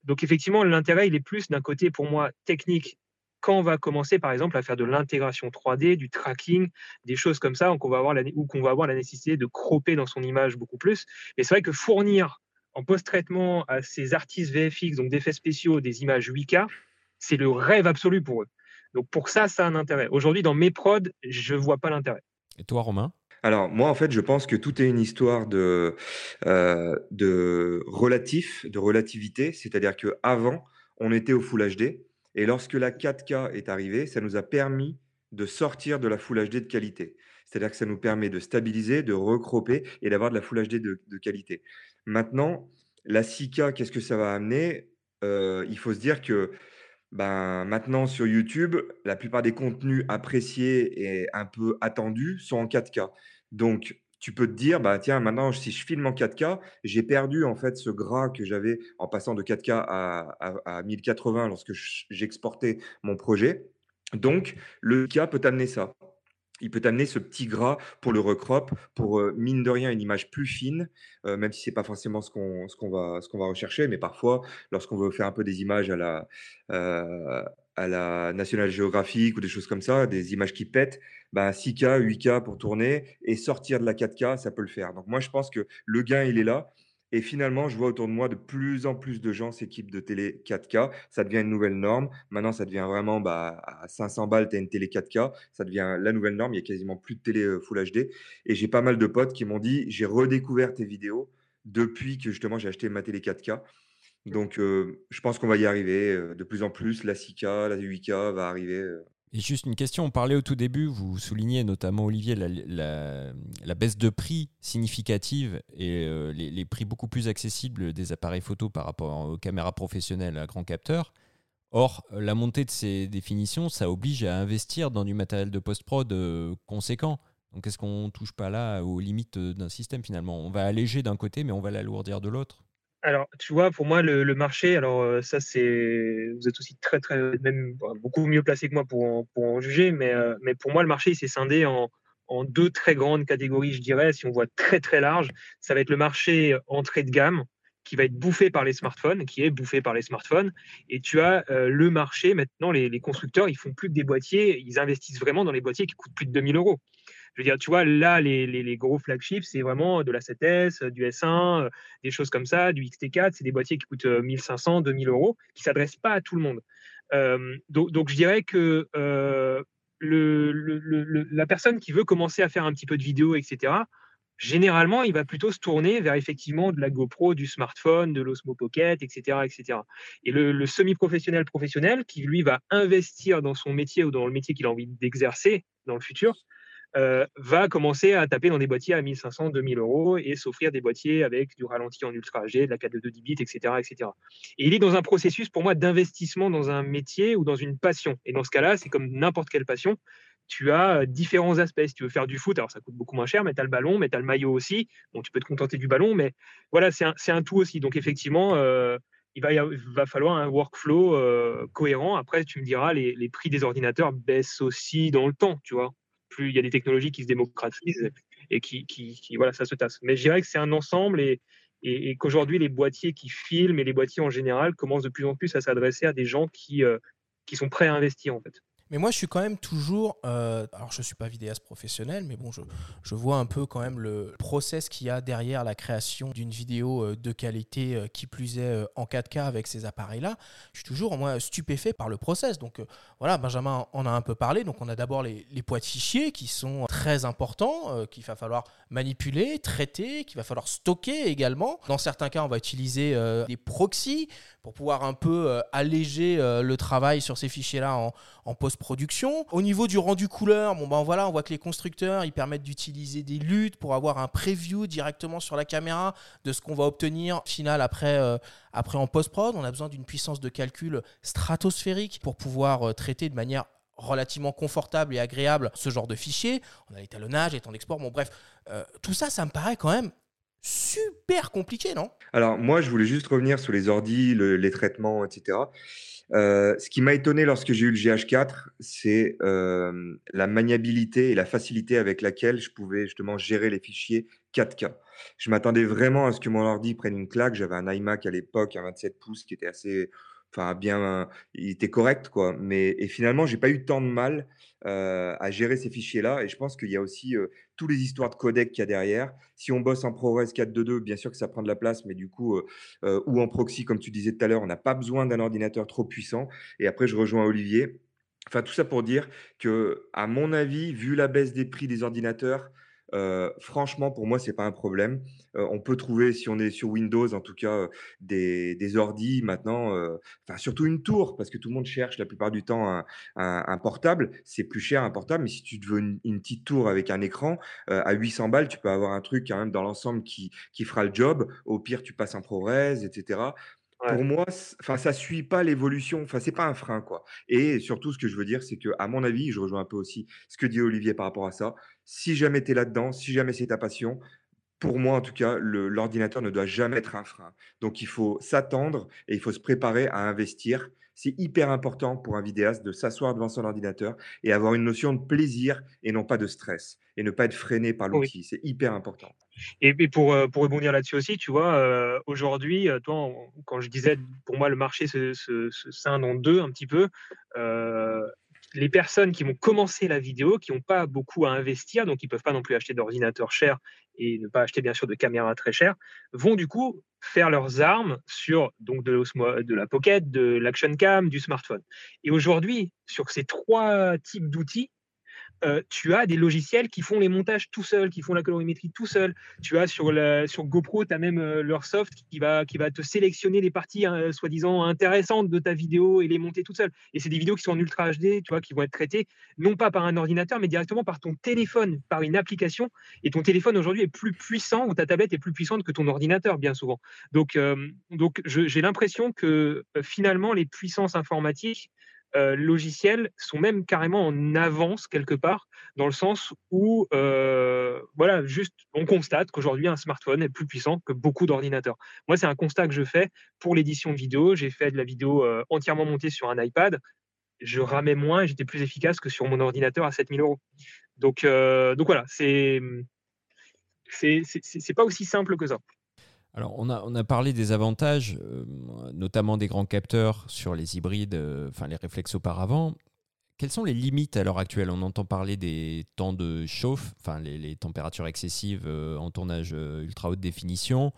Donc effectivement, l'intérêt il est plus d'un côté pour moi technique quand on va commencer par exemple à faire de l'intégration 3D, du tracking, des choses comme ça, qu'on va avoir la, ou qu'on va avoir la nécessité de cropper dans son image beaucoup plus. Mais c'est vrai que fournir en post-traitement à ces artistes VFX, donc d'effets spéciaux, des images 8K, c'est le rêve absolu pour eux. Donc pour ça, ça a un intérêt. Aujourd'hui, dans mes prods, je ne vois pas l'intérêt. Et toi, Romain? Alors moi en fait je pense que tout est une histoire de, euh, de relatif, de relativité, c'est-à-dire qu'avant on était au Full HD et lorsque la 4K est arrivée, ça nous a permis de sortir de la Full HD de qualité. C'est-à-dire que ça nous permet de stabiliser, de recroper et d'avoir de la Full HD de, qualité. Maintenant, la 6K, qu'est-ce que ça va amener? Euh, Il faut se dire que ben, maintenant sur YouTube, la plupart des contenus appréciés et un peu attendus sont en 4K. Donc, tu peux te dire, bah, tiens, maintenant, si je filme en 4K, j'ai perdu en fait ce gras que j'avais en passant de 4K à, à 1080 lorsque j'exportais mon projet. Donc, le K peut t'amener ça il peut t'amener ce petit gras pour le recrop, pour mine de rien une image plus fine, même si c'est pas forcément ce qu'on va rechercher, mais parfois lorsqu'on veut faire un peu des images à la euh, National Geographic ou des choses comme ça, des images qui pètent, ben 6K, 8K pour tourner et sortir de la 4K, ça peut le faire. Donc moi je pense que le gain il est là. Et finalement, je vois autour de moi de plus en plus de gens s'équipent de télé 4K. Ça devient une nouvelle norme. Maintenant, ça devient vraiment bah, à 500 balles, tu as une télé 4K. Ça devient la nouvelle norme. Il y a quasiment plus de télé euh, Full HD. Et j'ai pas mal de potes qui m'ont dit j'ai redécouvert tes vidéos depuis que justement j'ai acheté ma télé 4K. Donc, euh, je pense qu'on va y arriver euh, de plus en plus. La 6K, la 8K va arriver. Et juste une question, on parlait au tout début, vous soulignez notamment Olivier la, baisse de prix significative et euh, les, prix beaucoup plus accessibles des appareils photo par rapport aux caméras professionnelles à grand capteur. Or, la montée de ces définitions, ça oblige à investir dans du matériel de post-prod euh, conséquent. Donc est-ce qu'on ne touche pas là aux limites d'un système finalement? On va alléger d'un côté, mais on va l'alourdir de l'autre alors, tu vois, pour moi, le, marché, alors euh, ça, c'est, vous êtes aussi très, très, même beaucoup mieux placé que moi pour en, pour en juger, mais, euh, mais pour moi, le marché, il s'est scindé en, en, deux très grandes catégories, je dirais, si on voit très, très large. Ça va être le marché entrée de gamme, qui va être bouffé par les smartphones, qui est bouffé par les smartphones. Et tu as euh, le marché, maintenant, les, les, constructeurs, ils font plus que des boîtiers, ils investissent vraiment dans les boîtiers qui coûtent plus de 2000 euros. Je veux dire, tu vois, là, les, gros flagships, c'est vraiment de la 7S, du S1, euh, des choses comme ça, du XT4. C'est des boîtiers qui coûtent 1500, euh, 2000 euros, qui ne s'adressent pas à tout le monde. Euh, donc, je dirais que la personne qui veut commencer à faire un petit peu de vidéo, etc., généralement, il va plutôt se tourner vers effectivement de la GoPro, du smartphone, de l'Osmo Pocket, etc., etc. Et le, semi-professionnel professionnel qui lui va investir dans son métier ou dans le métier qu'il a envie d'exercer dans le futur, euh, va commencer à taper dans des boîtiers à 1500, 2000 euros et s'offrir des boîtiers avec du ralenti en ultra G, de la 4 de 10 bits, etc., etc. Et il est dans un processus, pour moi, d'investissement dans un métier ou dans une passion. Et dans ce cas-là, c'est comme n'importe quelle passion. Tu as euh, différents aspects. Si tu veux faire du foot, alors ça coûte beaucoup moins cher, mais tu as le ballon, mais tu as le maillot aussi. Bon, tu peux te contenter du ballon, mais voilà, c'est un, un, tout aussi. Donc, effectivement, euh, il va, va, falloir un workflow cohérent. Après, tu me diras, les, les, prix des ordinateurs baissent aussi dans le temps, tu vois plus il y a des technologies qui se démocratisent et qui, voilà, ça se tasse. Mais je dirais que c'est un ensemble et, et, qu'aujourd'hui, les boîtiers qui filment et les boîtiers en général commencent de plus en plus à s'adresser à des gens qui, euh, qui sont prêts à investir en fait. Mais moi, je suis quand même toujours. euh, alors, je ne suis pas vidéaste professionnel, mais bon, je, je vois un peu quand même le process qu'il y a derrière la création d'une vidéo euh, de qualité, euh, qui plus est en 4K avec ces appareils-là. Je suis toujours, moi, stupéfait par le process. Donc, voilà, Benjamin en a un peu parlé. Donc, on a d'abord les, les poids de fichiers qui sont très importants, qu'il va falloir manipuler, traiter, qu'il va falloir stocker également. Dans certains cas, on va utiliser des proxys pour pouvoir un peu alléger le travail sur ces fichiers-là en, en post-production. Au niveau du rendu couleur, bon ben voilà, on voit que les constructeurs ils permettent d'utiliser des luttes pour avoir un preview directement sur la caméra de ce qu'on va obtenir final après, euh, après en post-prod. On a besoin d'une puissance de calcul stratosphérique pour pouvoir euh, traiter de manière relativement confortable et agréable ce genre de fichiers. On a l'étalonnage, les temps d'export, bon bref, euh, tout ça, ça me paraît quand même super compliqué, non? Alors, moi, je voulais juste revenir sur les ordis, le- les traitements, etc. Euh, ce qui m'a étonné lorsque j'ai eu le GH4, c'est euh, la maniabilité et la facilité avec laquelle je pouvais justement gérer les fichiers 4K. Je m'attendais vraiment à ce que mon ordi prenne une claque. J'avais un iMac à l'époque, un 27 pouces qui était assez, enfin bien, il était correct quoi. Mais et finalement, j'ai pas eu tant de mal à gérer ces fichiers-là. Et je pense qu'il y a aussi euh, tous les histoires de codec qu'il y a derrière. Si on bosse en ProRes 4.2.2, bien sûr que ça prend de la place, mais du coup, ou en proxy, comme tu disais tout à l'heure, on n'a pas besoin d'un ordinateur trop puissant. Et après, je rejoins Olivier. Enfin, tout ça pour dire que, à mon avis, vu la baisse des prix des ordinateurs, franchement, pour moi, c'est pas un problème. On peut trouver, si on est sur Windows, en tout cas, des, des ordis maintenant, enfin surtout une tour, parce que tout le monde cherche la plupart du temps un, un- un portable. C'est plus cher un portable, mais si tu veux une, petite tour avec un écran, à 800 balles, tu peux avoir un truc quand même dans l'ensemble qui, qui fera le job. Au pire, tu passes en ProRes, etc. Pour moi, enfin, ça suit pas l'évolution. Enfin, c'est pas un frein, quoi. Et surtout, ce que je veux dire, c'est que, mon avis, je rejoins un peu aussi ce que dit Olivier par rapport à ça. Si jamais tu es là-dedans, si jamais c'est ta passion, pour moi, en tout cas, l'ordinateur ne doit jamais être un frein. Donc, il faut s'attendre et il faut se préparer à investir. C'est hyper important pour un vidéaste de s'asseoir devant son ordinateur et avoir une notion de plaisir et non pas de stress et ne pas être freiné par Oui. l'outil. C'est hyper important. Et, pour, euh, pour rebondir là-dessus aussi, tu vois, euh, aujourd'hui, euh, toi, quand je disais, pour moi, le marché se, se, se scinde en deux un petit peu. euh, les personnes qui vont commencer la vidéo, qui n'ont pas beaucoup à investir, donc ils ne peuvent pas non plus acheter d'ordinateur cher et ne pas acheter bien sûr de caméra très chère, vont du coup faire leurs armes sur donc de, de la Pocket, de l'Action Cam, du smartphone. Et aujourd'hui, sur ces trois types d'outils, euh, tu as des logiciels qui font les montages tout seuls, qui font la colorimétrie tout seul. Tu as sur, sur GoPro, tu as même euh, leur soft qui va, qui va te sélectionner les parties hein, soi-disant intéressantes de ta vidéo et les monter tout seul. Et c'est des vidéos qui sont en Ultra HD, tu vois, qui vont être traitées non pas par un ordinateur, mais directement par ton téléphone, par une application. Et ton téléphone aujourd'hui est plus puissant, ou ta tablette est plus puissante que ton ordinateur, bien souvent. Donc, euh, donc j'ai l'impression que euh, finalement, les puissances informatiques euh, logiciels sont même carrément en avance quelque part, dans le sens où, euh, voilà, juste, on constate qu'aujourd'hui, un smartphone est plus puissant que beaucoup d'ordinateurs. Moi, c'est un constat que je fais pour l'édition vidéo. J'ai fait de la vidéo euh, entièrement montée sur un iPad. Je ramais moins et j'étais plus efficace que sur mon ordinateur à 7000 euros. Donc, donc voilà, c'est- c'est pas aussi simple que ça. Alors, on a, parlé des avantages, euh, notamment des grands capteurs sur les hybrides, euh, les réflexes auparavant. Quelles sont les limites à l'heure actuelle? On entend parler des temps de chauffe, enfin les, températures excessives euh, en tournage ultra haute définition.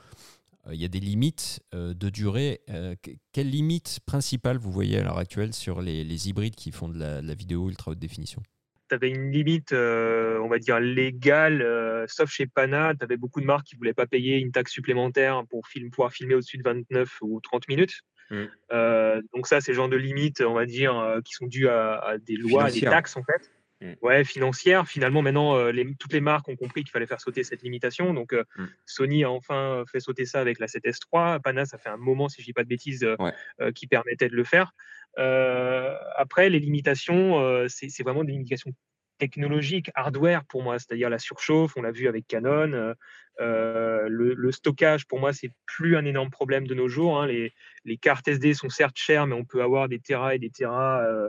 Il y a des limites de durée. Euh, que- quelle limite principale vous voyez à l'heure actuelle sur les, hybrides qui font de la vidéo ultra haute définition? Tu avais une limite, euh, on va dire, légale, euh, sauf chez Pana, tu avais beaucoup de marques qui ne voulaient pas payer une taxe supplémentaire pour film, pouvoir filmer au-dessus de 29 ou 30 minutes. Mm. Euh, donc ça, c'est le genre de limites, on va dire, qui sont dues à, à des lois, à des taxes, en fait. Mm. Ouais, financières. Finalement, maintenant, euh, les- toutes les marques ont compris qu'il fallait faire sauter cette limitation. Donc, euh, Mm. Sony a enfin fait sauter ça avec la 7S3. Pana, ça fait un moment, si je dis pas de bêtises, euh, Ouais. euh, qui permettait de le faire. Euh, après, les limitations, euh, c'est vraiment des limitations technologiques, hardware pour moi, c'est-à-dire la surchauffe, on l'a vu avec Canon. euh, euh, le, le stockage, pour moi, c'est plus un énorme problème de nos jours. hein. Les, les cartes SD sont certes chères, mais on peut avoir des terras et des terras euh, euh,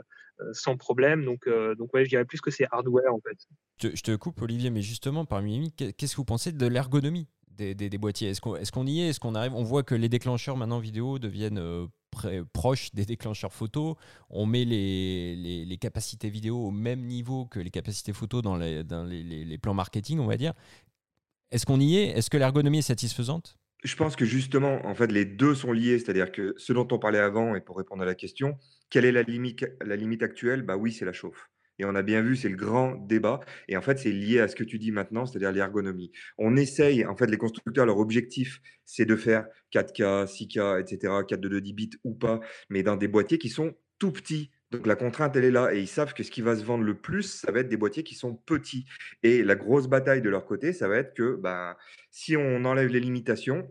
sans problème. Donc, euh, donc ouais, je dirais plus que c'est hardware en fait. je, te- coupe, Olivier, mais justement, parmi les qu'est-ce que vous pensez de l'ergonomie des, des- boîtiers? Est-ce qu'on est-ce qu'on y est? Est-ce qu'on arrive? On voit que les déclencheurs maintenant vidéo deviennent euh, proche des déclencheurs photo. On met les, les, capacités vidéo au même niveau que les capacités photo dans les, dans les plans marketing, on va dire. Est-ce qu'on y est? Est-ce que l'ergonomie est satisfaisante? Je pense que justement, en fait, les deux sont liés. C'est-à-dire que ce dont on parlait avant, et pour répondre à la question, quelle est la limite, actuelle? Bah oui, c'est la chauffe. Et on a bien vu, c'est le grand débat. Et en fait, c'est lié à ce que tu dis maintenant, c'est-à-dire l'ergonomie. On essaye, en fait, les constructeurs, leur objectif, c'est de faire 4K, 6K, etc., 4 de 10 bits ou pas, mais dans des boîtiers qui sont tout petits. Donc la contrainte, elle est là. Et ils savent que ce qui va se vendre le plus, ça va être des boîtiers qui sont petits. Et la grosse bataille de leur côté, ça va être que ben, si on enlève les limitations,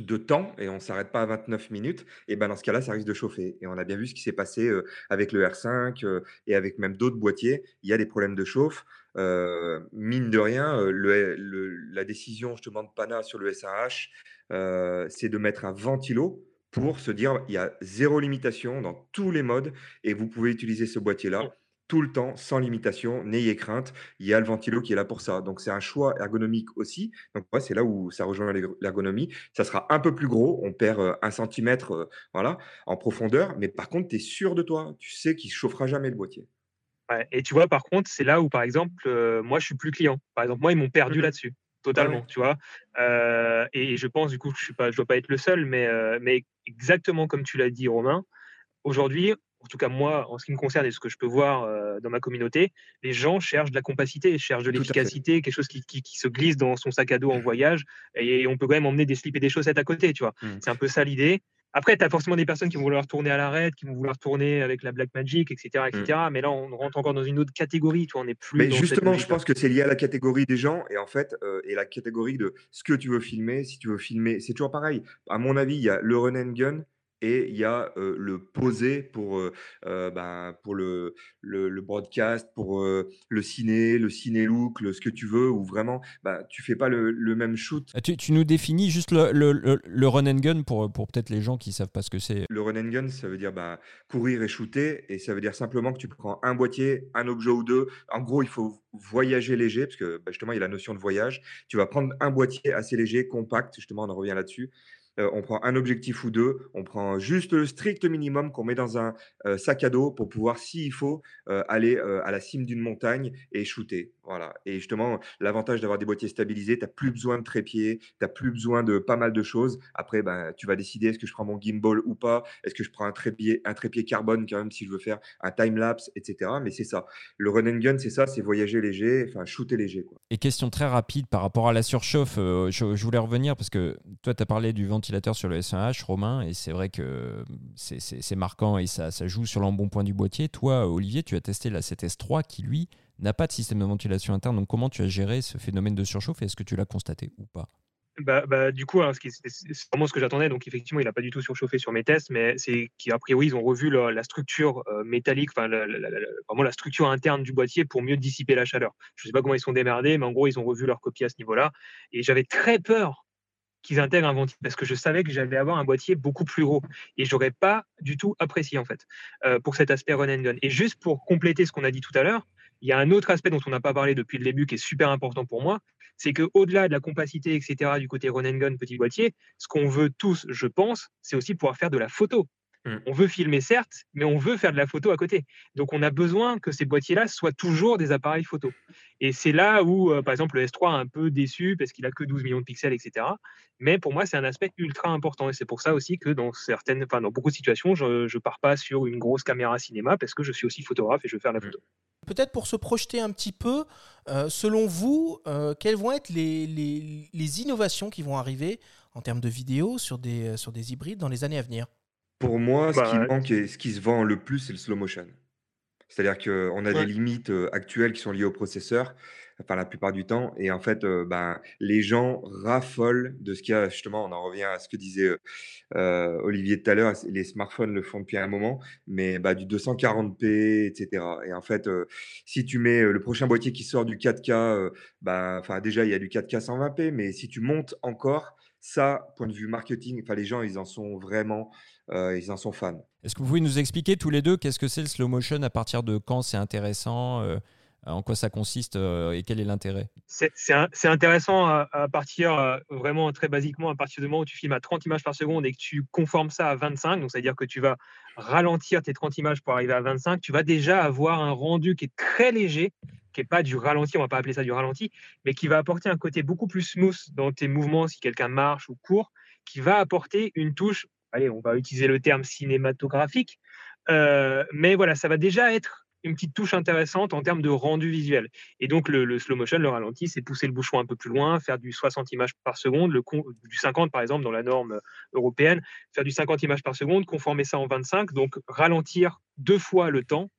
de temps et on ne s'arrête pas à 29 minutes, et ben dans ce cas-là, ça risque de chauffer. Et on a bien vu ce qui s'est passé avec le R5 et avec même d'autres boîtiers. Il y a des problèmes de chauffe. mine de rien, la décision justement de Pana sur le SAH, c'est de mettre un ventilo pour se dire il y a zéro limitation dans tous les modes et vous pouvez utiliser ce boîtier-là tout le temps, sans limitation, n'ayez crainte. Il y a le ventilo qui est là pour ça. Donc, c'est un choix ergonomique aussi. Donc, c'est là où ça rejoint l'ergonomie. Ça sera un peu plus gros. On perd euh, un centimètre euh, voilà, en profondeur. Mais par contre, tu es sûr de toi. Tu sais qu'il ne chauffera jamais le boîtier. et tu vois, par contre, c'est là où, par exemple, euh, moi, je suis plus client. Par exemple, moi, ils m'ont perdu mmh là-dessus. Totalement, tu vois. et je pense, du coup, je ne dois pas être le seul, mais, mais exactement comme tu l'as dit, Romain, aujourd'hui, en tout cas moi, en ce qui me concerne et ce que je peux voir euh, dans ma communauté, les gens cherchent de la compacité, cherchent de l'efficacité, quelque chose qui, se glisse dans son sac à dos en voyage, et on peut quand même emmener des slips et des chaussettes à côté, tu vois. Mmh. C'est un peu ça l'idée. Après, tu as forcément des personnes qui vont vouloir tourner à l'arrêt, qui vont vouloir tourner avec la Black Magic, etc. etc. Mmh. Mais là, on rentre encore dans une autre catégorie. Tu vois, on est plus. Mais justement, je pense que c'est lié à la catégorie des gens et en fait, euh, et la catégorie de ce que tu veux filmer. Si tu veux filmer, c'est toujours pareil. À mon avis, il y a le run and gun et il y a le posé pour, ben, pour le, le, broadcast, pour le ciné, le ciné-look, ce que tu veux, ou vraiment, bah, tu fais pas le, le même shoot. Ah, tu, tu, nous définis juste le, le, run and gun pour, pour peut-être les gens qui savent pas ce que c'est. Le run and gun, ça veut dire bah, courir et shooter, et ça veut dire simplement que tu prends un boîtier, un objet ou deux. En gros, il faut voyager léger, parce que justement, il y a la notion de voyage. Tu vas prendre un boîtier assez léger, compact, justement, on en revient là-dessus, euh, on prend un objectif ou deux, on prend juste le strict minimum qu'on met dans un euh, sac à dos pour pouvoir, s'il faut, euh, aller à la cime d'une montagne et shooter. Voilà. Et justement, l'avantage d'avoir des boîtiers stabilisés, tu n'as plus besoin de trépied, tu n'as plus besoin de pas mal de choses. Après, ben, tu vas décider est-ce que je prends mon gimbal ou pas, est-ce que je prends un trépied, un trépied carbone quand même si je veux faire un time-lapse, etc. Mais c'est ça. Le run and gun, c'est ça, c'est voyager léger, enfin shooter léger. Et question très rapide par rapport à la surchauffe, je, voulais revenir parce que toi, tu as parlé du sur le S1H, Romain, et c'est vrai que c'est marquant et ça, joue sur l'embonpoint du boîtier. Toi, Olivier, tu as testé la 7S3 qui, lui, n'a pas de système de ventilation interne. Donc, comment tu as géré ce phénomène de surchauffe et est-ce que tu l'as constaté ou pas? Bah, bah, du coup, hein, c'est vraiment ce que j'attendais. Donc, effectivement, il n'a pas du tout surchauffé sur mes tests, mais c'est qu'a priori, ils ont revu la, structure euh, métallique, enfin, vraiment la structure interne du boîtier pour mieux dissiper la chaleur. Je ne sais pas comment ils sont démerdés, mais en gros, ils ont revu leur copie à ce niveau-là. Et j'avais très peur qu'ils intègrent un ventilo parce que je savais que j'allais avoir un boîtier beaucoup plus gros et j'aurais pas du tout apprécié en fait euh, pour cet aspect run and gun. Et juste pour compléter ce qu'on a dit tout à l'heure, il y a un autre aspect dont on n'a pas parlé depuis le début qui est super important pour moi, c'est que au-delà de la compacité, etc., du côté run and gun, petit boîtier, ce qu'on veut tous, je pense, c'est aussi pouvoir faire de la photo. Mmh. On veut filmer, certes, mais on veut faire de la photo à côté. Donc, on a besoin que ces boîtiers-là soient toujours des appareils photo. Et c'est là où, euh, par exemple, le S3 est un peu déçu parce qu'il a que 12 millions de pixels, etc. Mais pour moi, c'est un aspect ultra important. Et c'est pour ça aussi que dans certaines, enfin, dans beaucoup de situations, je ne pars pas sur une grosse caméra cinéma parce que je suis aussi photographe et je veux faire la photo. Peut-être pour se projeter un petit peu, euh, selon vous, euh, quelles vont être les, les, innovations qui vont arriver en termes de vidéo sur des, sur des hybrides dans les années à venir? Pour moi, ce qui bah, manque et ce qui se vend le plus, c'est le slow motion. C'est-à-dire qu'on a des limites actuelles qui sont liées au processeur, enfin la plupart du temps, et en fait, ben, les gens raffolent de ce qu'il y a. Justement, on en revient à ce que disait Olivier tout à l'heure. Les smartphones le font depuis un moment, mais bah, du 240p, etc. Et en fait, si tu mets le prochain boîtier qui sort du 4K, bah, enfin déjà il y a du 4K 120p, mais si tu montes encore, ça, point de vue marketing, enfin les gens, ils en sont vraiment euh, ils en sont fans. Est-ce que vous pouvez nous expliquer tous les deux qu'est-ce que c'est le slow motion, à partir de quand c'est intéressant euh, En quoi ça consiste et quel est l'intérêt? C'est intéressant à, partir, vraiment très basiquement, à partir du moment où tu filmes à 30 images par seconde et que tu conformes ça à 25, donc c'est-à-dire que tu vas ralentir tes 30 images pour arriver à 25, tu vas déjà avoir un rendu qui est très léger, qui n'est pas du ralenti, on va pas appeler ça du ralenti, mais qui va apporter un côté beaucoup plus smooth dans tes mouvements si quelqu'un marche ou court, qui va apporter une touche, allez, on va utiliser le terme cinématographique, euh, mais voilà, ça va déjà être une petite touche intéressante en termes de rendu visuel. Et donc, le, slow motion, le ralenti, c'est pousser le bouchon un peu plus loin, faire du 60 images par seconde, le, du 50 par exemple dans la norme européenne, faire du 50 images par seconde, conformer ça en 25, donc ralentir deux fois le temps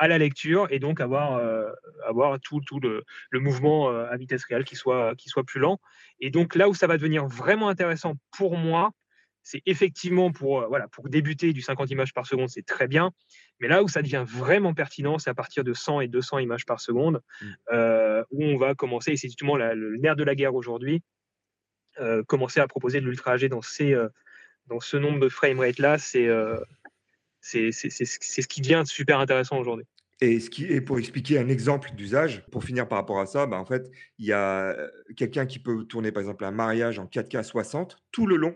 à la lecture et donc avoir, euh, avoir tout, tout le, mouvement euh, à vitesse réelle qui soit, qui soit plus lent. Et donc là où ça va devenir vraiment intéressant pour moi, c'est effectivement pour, euh, voilà, pour débuter du 50 images par seconde, c'est très bien. Mais là où ça devient vraiment pertinent, c'est à partir de 100 et 200 images par seconde, mmh. où on va commencer, et c'est justement le nerf de la guerre aujourd'hui, commencer à proposer de l'ultra HD dans, ces, dans ce nombre de frame rate là, c'est c'est ce qui devient super intéressant aujourd'hui. Et, ce qui, est pour expliquer un exemple d'usage, pour finir par rapport à ça, bah en fait, il y a quelqu'un qui peut tourner par exemple un mariage en 4K 60 tout le long.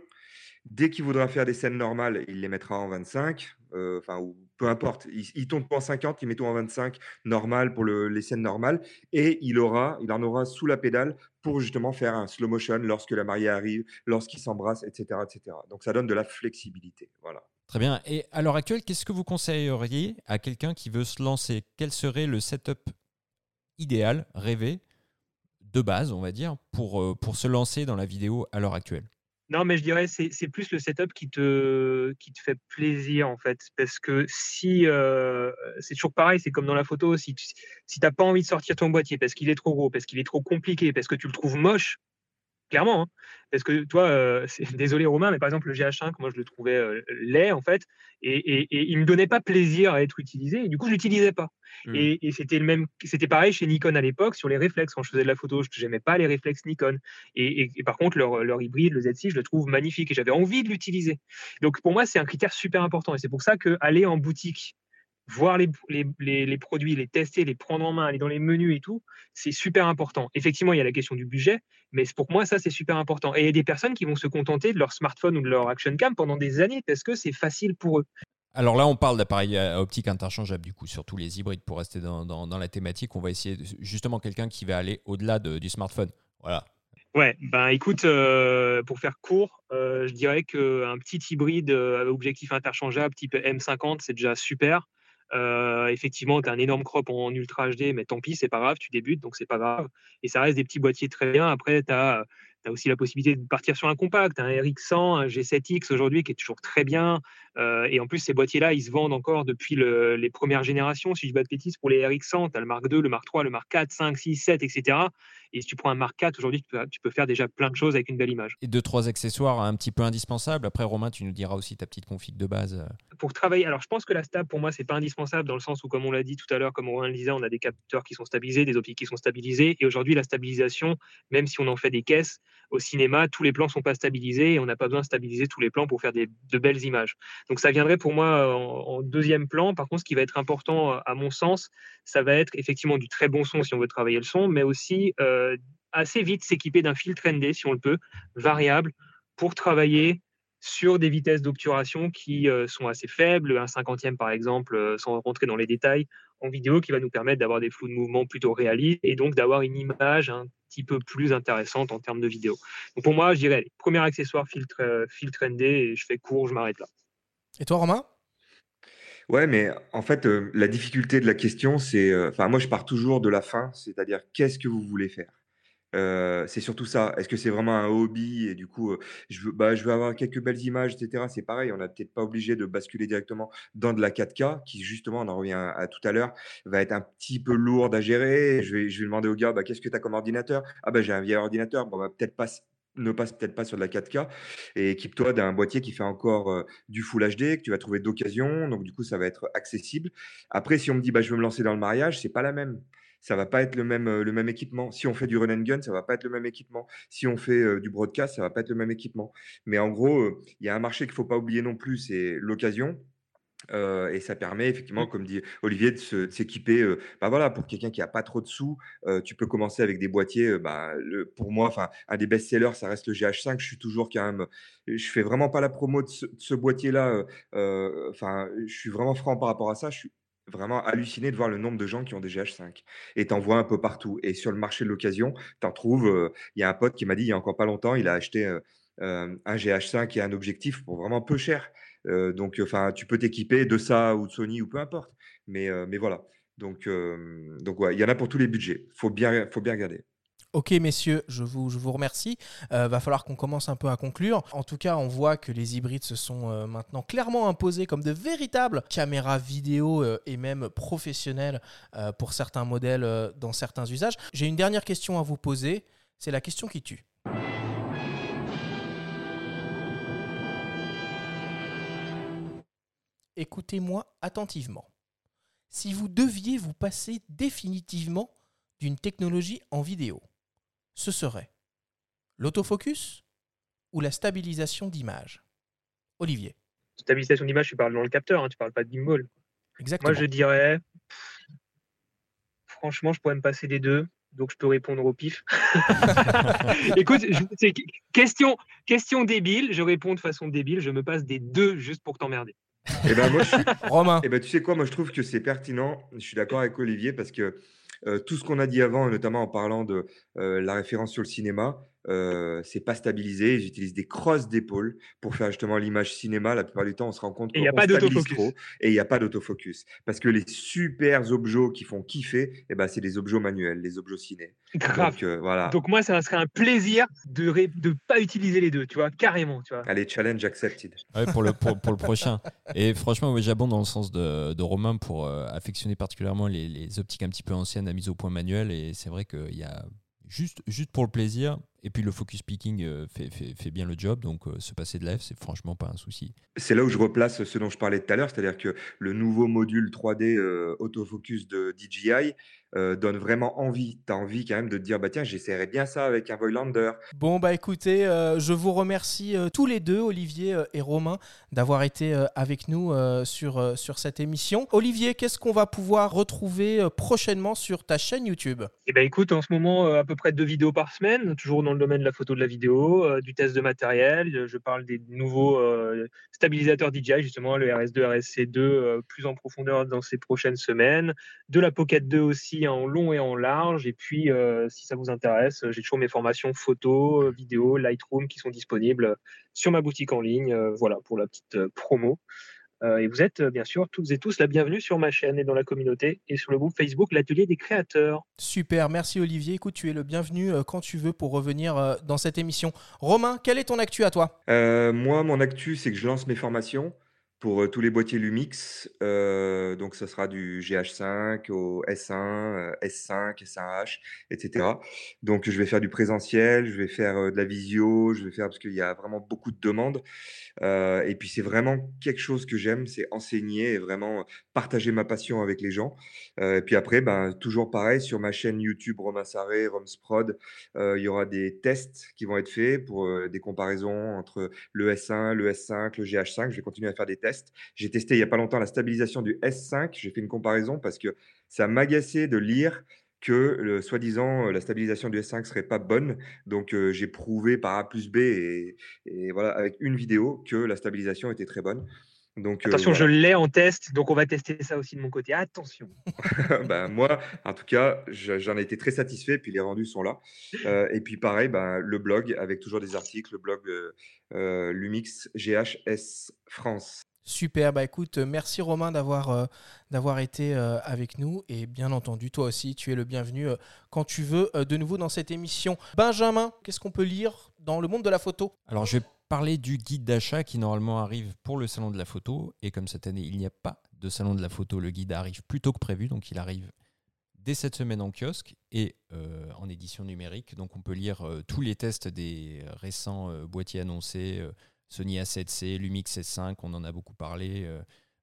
Dès qu'il voudra faire des scènes normales, il les mettra en 25, euh, enfin, peu importe. Il, tourne pas en 50, il met tout en 25, normal pour le, les scènes normales, et il aura, il en aura sous la pédale pour justement faire un slow motion lorsque la mariée arrive, lorsqu'ils s'embrassent, etc.. Donc ça donne de la flexibilité. Voilà. Très bien. Et à l'heure actuelle, qu'est-ce que vous conseilleriez à quelqu'un qui veut se lancer? Quel serait le setup idéal, rêvé, de base, on va dire, pour, euh, pour se lancer dans la vidéo à l'heure actuelle? Non, mais je dirais c'est c'est plus le setup qui te qui te fait plaisir en fait, parce que si euh, c'est toujours pareil, c'est comme dans la photo, si tu si t'as pas envie de sortir ton boîtier parce qu'il est trop gros, parce qu'il est trop compliqué, parce que tu le trouves moche, clairement. Hein. Parce que toi, euh, désolé Romain, mais par exemple le GH5, moi je le trouvais euh, laid en fait, et, et, et, il me donnait pas plaisir à être utilisé, et du coup je l'utilisais pas. Mmh. Et, c'était le même, c'était pareil chez Nikon à l'époque sur les réflexes. Quand je faisais de la photo, je n'aimais pas les réflexes Nikon. Et, par contre leur, leur, hybride, le Z6, je le trouve magnifique et j'avais envie de l'utiliser. Donc pour moi c'est un critère super important, et c'est pour ça que aller en boutique voir les, les, les, produits, les tester, les prendre en main, aller dans les menus et tout, c'est super important. Effectivement, il y a la question du budget, mais pour moi, ça, c'est super important. Et il y a des personnes qui vont se contenter de leur smartphone ou de leur action cam pendant des années parce que c'est facile pour eux. Alors là, on parle d'appareils euh, optiques interchangeables, du coup, surtout les hybrides, pour rester dans, dans, la thématique. On va essayer justement quelqu'un qui va aller au-delà du smartphone. Voilà. Ouais, ben écoute, euh, pour faire court, euh, je dirais qu'un petit hybride avec objectif interchangeable type M50, c'est déjà super. Effectivement, tu as un énorme crop en Ultra HD, mais tant pis, c'est pas grave, tu débutes, donc c'est pas grave. Et ça reste des petits boîtiers très bien. Après, tu as, aussi la possibilité de partir sur un compact, un RX100, un G7X aujourd'hui qui est toujours très bien. Euh, et en plus, ces boîtiers-là, ils se vendent encore depuis les premières générations. Si je bats de bêtises, pour les RX100, tu as le Mark II, le Mark III, le Mark 4, 5, 6, 7, etc. Et si tu prends un Mark 4 aujourd'hui, tu peux, tu peux, faire déjà plein de choses avec une belle image. Et deux, trois accessoires un petit peu indispensables. Après, Romain, tu nous diras aussi ta petite config de base. Euh. Pour travailler, alors je pense que la stab, pour moi, c'est pas indispensable dans le sens où, comme on l'a dit tout à l'heure, comme Romain le disait, on a des capteurs qui sont stabilisés, des optiques qui sont stabilisés. Et aujourd'hui, la stabilisation, même si on en fait des caisses, au cinéma, tous les plans sont pas stabilisés et on n'a pas besoin de stabiliser tous les plans pour faire des, de belles images. Donc ça viendrait pour moi en, deuxième plan. Par contre, ce qui va être important à mon sens, ça va être effectivement du très bon son si on veut travailler le son, mais aussi euh, assez vite s'équiper d'un filtre ND, si on le peut, variable, pour travailler sur des vitesses d'obturation qui euh, sont assez faibles, un cinquantième par exemple, euh, sans rentrer dans les détails, en vidéo, qui va nous permettre d'avoir des flous de mouvement plutôt réalistes et donc d'avoir une image un petit peu plus intéressante en termes de vidéo. Donc pour moi, je dirais, premier accessoire, filtre, euh, filtre ND, et je fais court, je m'arrête là. Et toi, Romain? Ouais, mais en fait, la difficulté de la question, c'est, enfin, moi, je pars toujours de la fin, c'est-à-dire qu'est-ce que vous voulez faire? C'est surtout ça. Est-ce que c'est vraiment un hobby et du coup, je veux bah, je veux avoir quelques belles images etc. C'est pareil, on n'a peut-être pas obligé de basculer directement dans de la 4K qui justement, on en revient à tout à l'heure, va être un petit peu lourde à gérer. Je vais je vais demander au gars: «Bah, qu'est-ce que tu as comme ordinateur?» «Ah bah, j'ai un vieil ordinateur». Bon, bah, peut-être pas ne passe peut-être pas sur de la 4K et équipe-toi d'un boîtier qui fait encore, du full HD que tu vas trouver d'occasion, donc du coup, ça va être accessible. Après, si on me dit: «Bah, je veux me lancer dans le mariage», c'est pas la même ça va pas être le même, le même équipement. Si on fait du run and gun, ça va pas être le même équipement. Si on fait du broadcast, ça va pas être le même équipement. Mais en gros, il y a un marché qu'il faut pas oublier non plus, c'est l'occasion. Euh, et ça permet effectivement, comme dit Olivier, de se- de s'équiper. euh, bah voilà, pour quelqu'un qui a pas trop de sous, euh, tu peux commencer avec des boîtiers. bah, le, pour moi, enfin, un des best-sellers, ça reste le GH5. Je suis toujours quand même, je fais vraiment pas la promo de ce, de ce boîtier-là. Enfin, je suis vraiment franc par rapport à ça. Je suis vraiment halluciné de voir le nombre de gens qui ont des GH5. Et t'en vois un peu partout. Et sur le marché de l'occasion, t'en trouves. Il y a un pote qui m'a dit il y a encore pas longtemps, il a acheté un GH5 et un objectif pour vraiment peu cher. Donc, enfin, tu peux t'équiper de ça ou de Sony ou peu importe. Mais, mais voilà. Donc, donc ouais, il y en a pour tous les budgets. Faut bien, faut bien regarder. Ok messieurs, je vous, je vous remercie. Va falloir qu'on commence un peu à conclure. En tout cas, on voit que les hybrides se sont maintenant clairement imposés comme de véritables caméras vidéo et même professionnelles pour certains modèles dans certains usages. J'ai une dernière question à vous poser. C'est la question qui tue. Écoutez-moi attentivement. Si vous deviez vous passer définitivement d'une technologie en vidéo, ce serait l'autofocus ou la stabilisation d'image? Olivier, Stabilisation d'image, tu parles dans le capteur, hein, tu parles pas de gimbal. exactement. Moi, je dirais, pff, franchement, je pourrais me passer des deux, donc je peux répondre au pif. Écoute, je- question, question débile, je réponds de façon débile, je me passe des deux juste pour t'emmerder. Et ben moi, je suis, Romain, Eh ben, tu sais quoi, moi je trouve que c'est pertinent. Je suis d'accord avec Olivier parce que euh, tout ce qu'on a dit avant, notamment en parlant de euh, la référence sur le cinéma, euh, c'est pas stabilisé. Ils utilisent des crosses d'épaule pour faire justement l'image cinéma. La plupart du temps, on se rend compte Et y a qu'on pas stabilise d'autofocus. trop et il n'y a pas d'autofocus. Parce que les super objets qui font kiffer, eh ben, c'est les objets manuels, les objets ciné. Grave. Donc euh, voilà. Donc moi, ça serait un plaisir de ne pas utiliser les deux, tu vois, carrément, tu vois. Allez, challenge accepted. Ouais, pour, le, pour, pour le prochain. Et franchement, ouais, j'abonde dans le sens de, de Romain pour euh, affectionner particulièrement les, les optiques un petit peu anciennes à mise au point manuel. Et c'est vrai qu'il y a juste, juste pour le plaisir. Et puis le focus picking euh, fait, fait, bien le job. Donc euh, se passer de l'F, c'est franchement pas un souci. C'est là où je replace ce dont je parlais tout à l'heure, c'est-à-dire que le nouveau module 3D euh, autofocus de DJI euh, donne vraiment envie. Tu as envie quand même de te dire, bah tiens, j'essaierais bien ça avec un Voigtlander. bon bah écoutez, euh, je vous remercie euh, tous les deux, Olivier euh, et Romain, d'avoir été euh, avec nous euh, sur, euh, sur cette émission. Olivier, qu'est-ce qu'on va pouvoir retrouver euh, prochainement sur ta chaîne YouTube? Eh ben écoute, en ce moment, euh, à peu près deux vidéos par semaine, toujours dans le domaine de la photo de la vidéo, euh, du test de matériel. Je parle des nouveaux euh, stabilisateurs DJI, justement, le RS2, RSC2, euh, plus en profondeur dans ces prochaines semaines. De la Pocket 2 aussi en long et en large. Et puis, euh, si ça vous intéresse, j'ai toujours mes formations photo, euh, vidéo, Lightroom qui sont disponibles sur ma boutique en ligne. Euh, voilà, pour la petite promo. Euh, et vous êtes bien sûr toutes et tous la bienvenue sur ma chaîne et dans la communauté et sur le groupe Facebook L'Atelier des créateurs. Super, merci Olivier. Écoute, tu es le bienvenu quand tu veux pour revenir dans cette émission. Romain, quel est ton actu à toi? Euh, moi, mon actu, c'est que je lance mes formations pour euh, tous les boîtiers Lumix. Euh, donc, ça sera du GH5 au S1, euh, S5, S1H, etc. Donc, je vais faire du présentiel, je vais faire euh, de la visio, je vais faire parce qu'il y a vraiment beaucoup de demandes. Et puis, c'est vraiment quelque chose que j'aime, c'est enseigner et vraiment partager ma passion avec les gens. Et puis après, ben, toujours pareil, sur ma chaîne YouTube Romain Sarré, Romsprod, il y aura des tests qui vont être faits pour des comparaisons entre le S1, le S5, le GH5. Je vais continuer à faire des tests. J'ai testé il n'y a pas longtemps la stabilisation du S5. J'ai fait une comparaison parce que ça m'agaçait de lire que, soi-disant, euh, la stabilisation du S5 serait pas bonne. Donc, euh, j'ai prouvé par A plus B et, et voilà, avec une vidéo que la stabilisation était très bonne. Donc, euh, Attention, voilà. je l'ai en test, donc on va tester ça aussi de mon côté. Attention. Ben, moi, en tout cas, je- j'en ai été très satisfait, puis les rendus sont là. Euh, et puis pareil, ben, le blog avec toujours des articles, le blog euh, Lumix GHS France. Super, bah écoute, euh, merci Romain d'avoir euh, été euh, avec nous et bien entendu, toi aussi, tu es le bienvenu quand tu veux de nouveau dans cette émission. Benjamin, qu'est-ce qu'on peut lire dans le monde de la photo? Alors, je vais parler du guide d'achat qui normalement arrive pour le salon de la photo. Et comme cette année, il n'y a pas de salon de la photo, le guide arrive plus tôt que prévu. Donc, il arrive dès cette semaine en kiosque et en édition numérique. Donc, on peut lire tous les tests des récents boîtiers annoncés Sony A7C, Lumix S5, on en a beaucoup parlé. euh,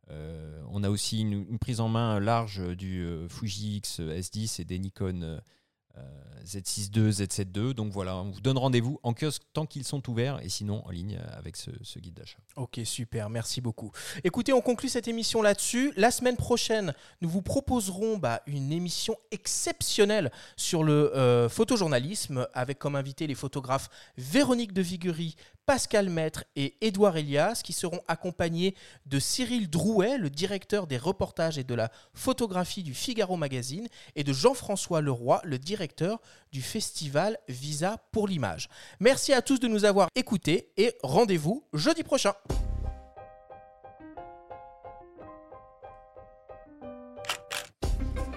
euh, on a aussi une, prise en main large du euh, Fuji X S10 et des Nikon euh, Z6.2, Z7.2. Donc voilà, on vous donne rendez-vous en kiosque tant qu'ils sont ouverts et sinon en ligne avec ce, guide d'achat. Ok, super, merci beaucoup. Écoutez, on conclut cette émission là-dessus. La semaine prochaine, nous vous proposerons bah, une émission exceptionnelle sur le euh, photojournalisme avec comme invité les photographes Véronique de Viguerie, Pascal Maître et Édouard Elias qui seront accompagnés de Cyril Drouet, le directeur des reportages et de la photographie du Figaro Magazine, et de Jean-François Leroy, le directeur du festival Visa pour l'image. Merci à tous de nous avoir écoutés et rendez-vous jeudi prochain.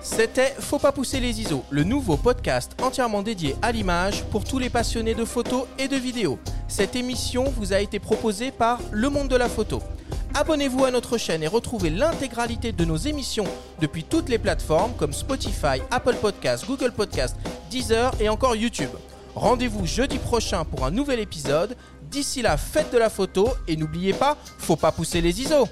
C'était Faut pas pousser les ISO, le nouveau podcast entièrement dédié à l'image pour tous les passionnés de photos et de vidéos. Cette émission vous a été proposée par Le Monde de la Photo. Abonnez-vous à notre chaîne et retrouvez l'intégralité de nos émissions depuis toutes les plateformes comme Spotify, Apple Podcasts, Google Podcasts, Deezer et encore YouTube. Rendez-vous jeudi prochain pour un nouvel épisode. D'ici là, faites de la photo et n'oubliez pas, faut pas pousser les ISO.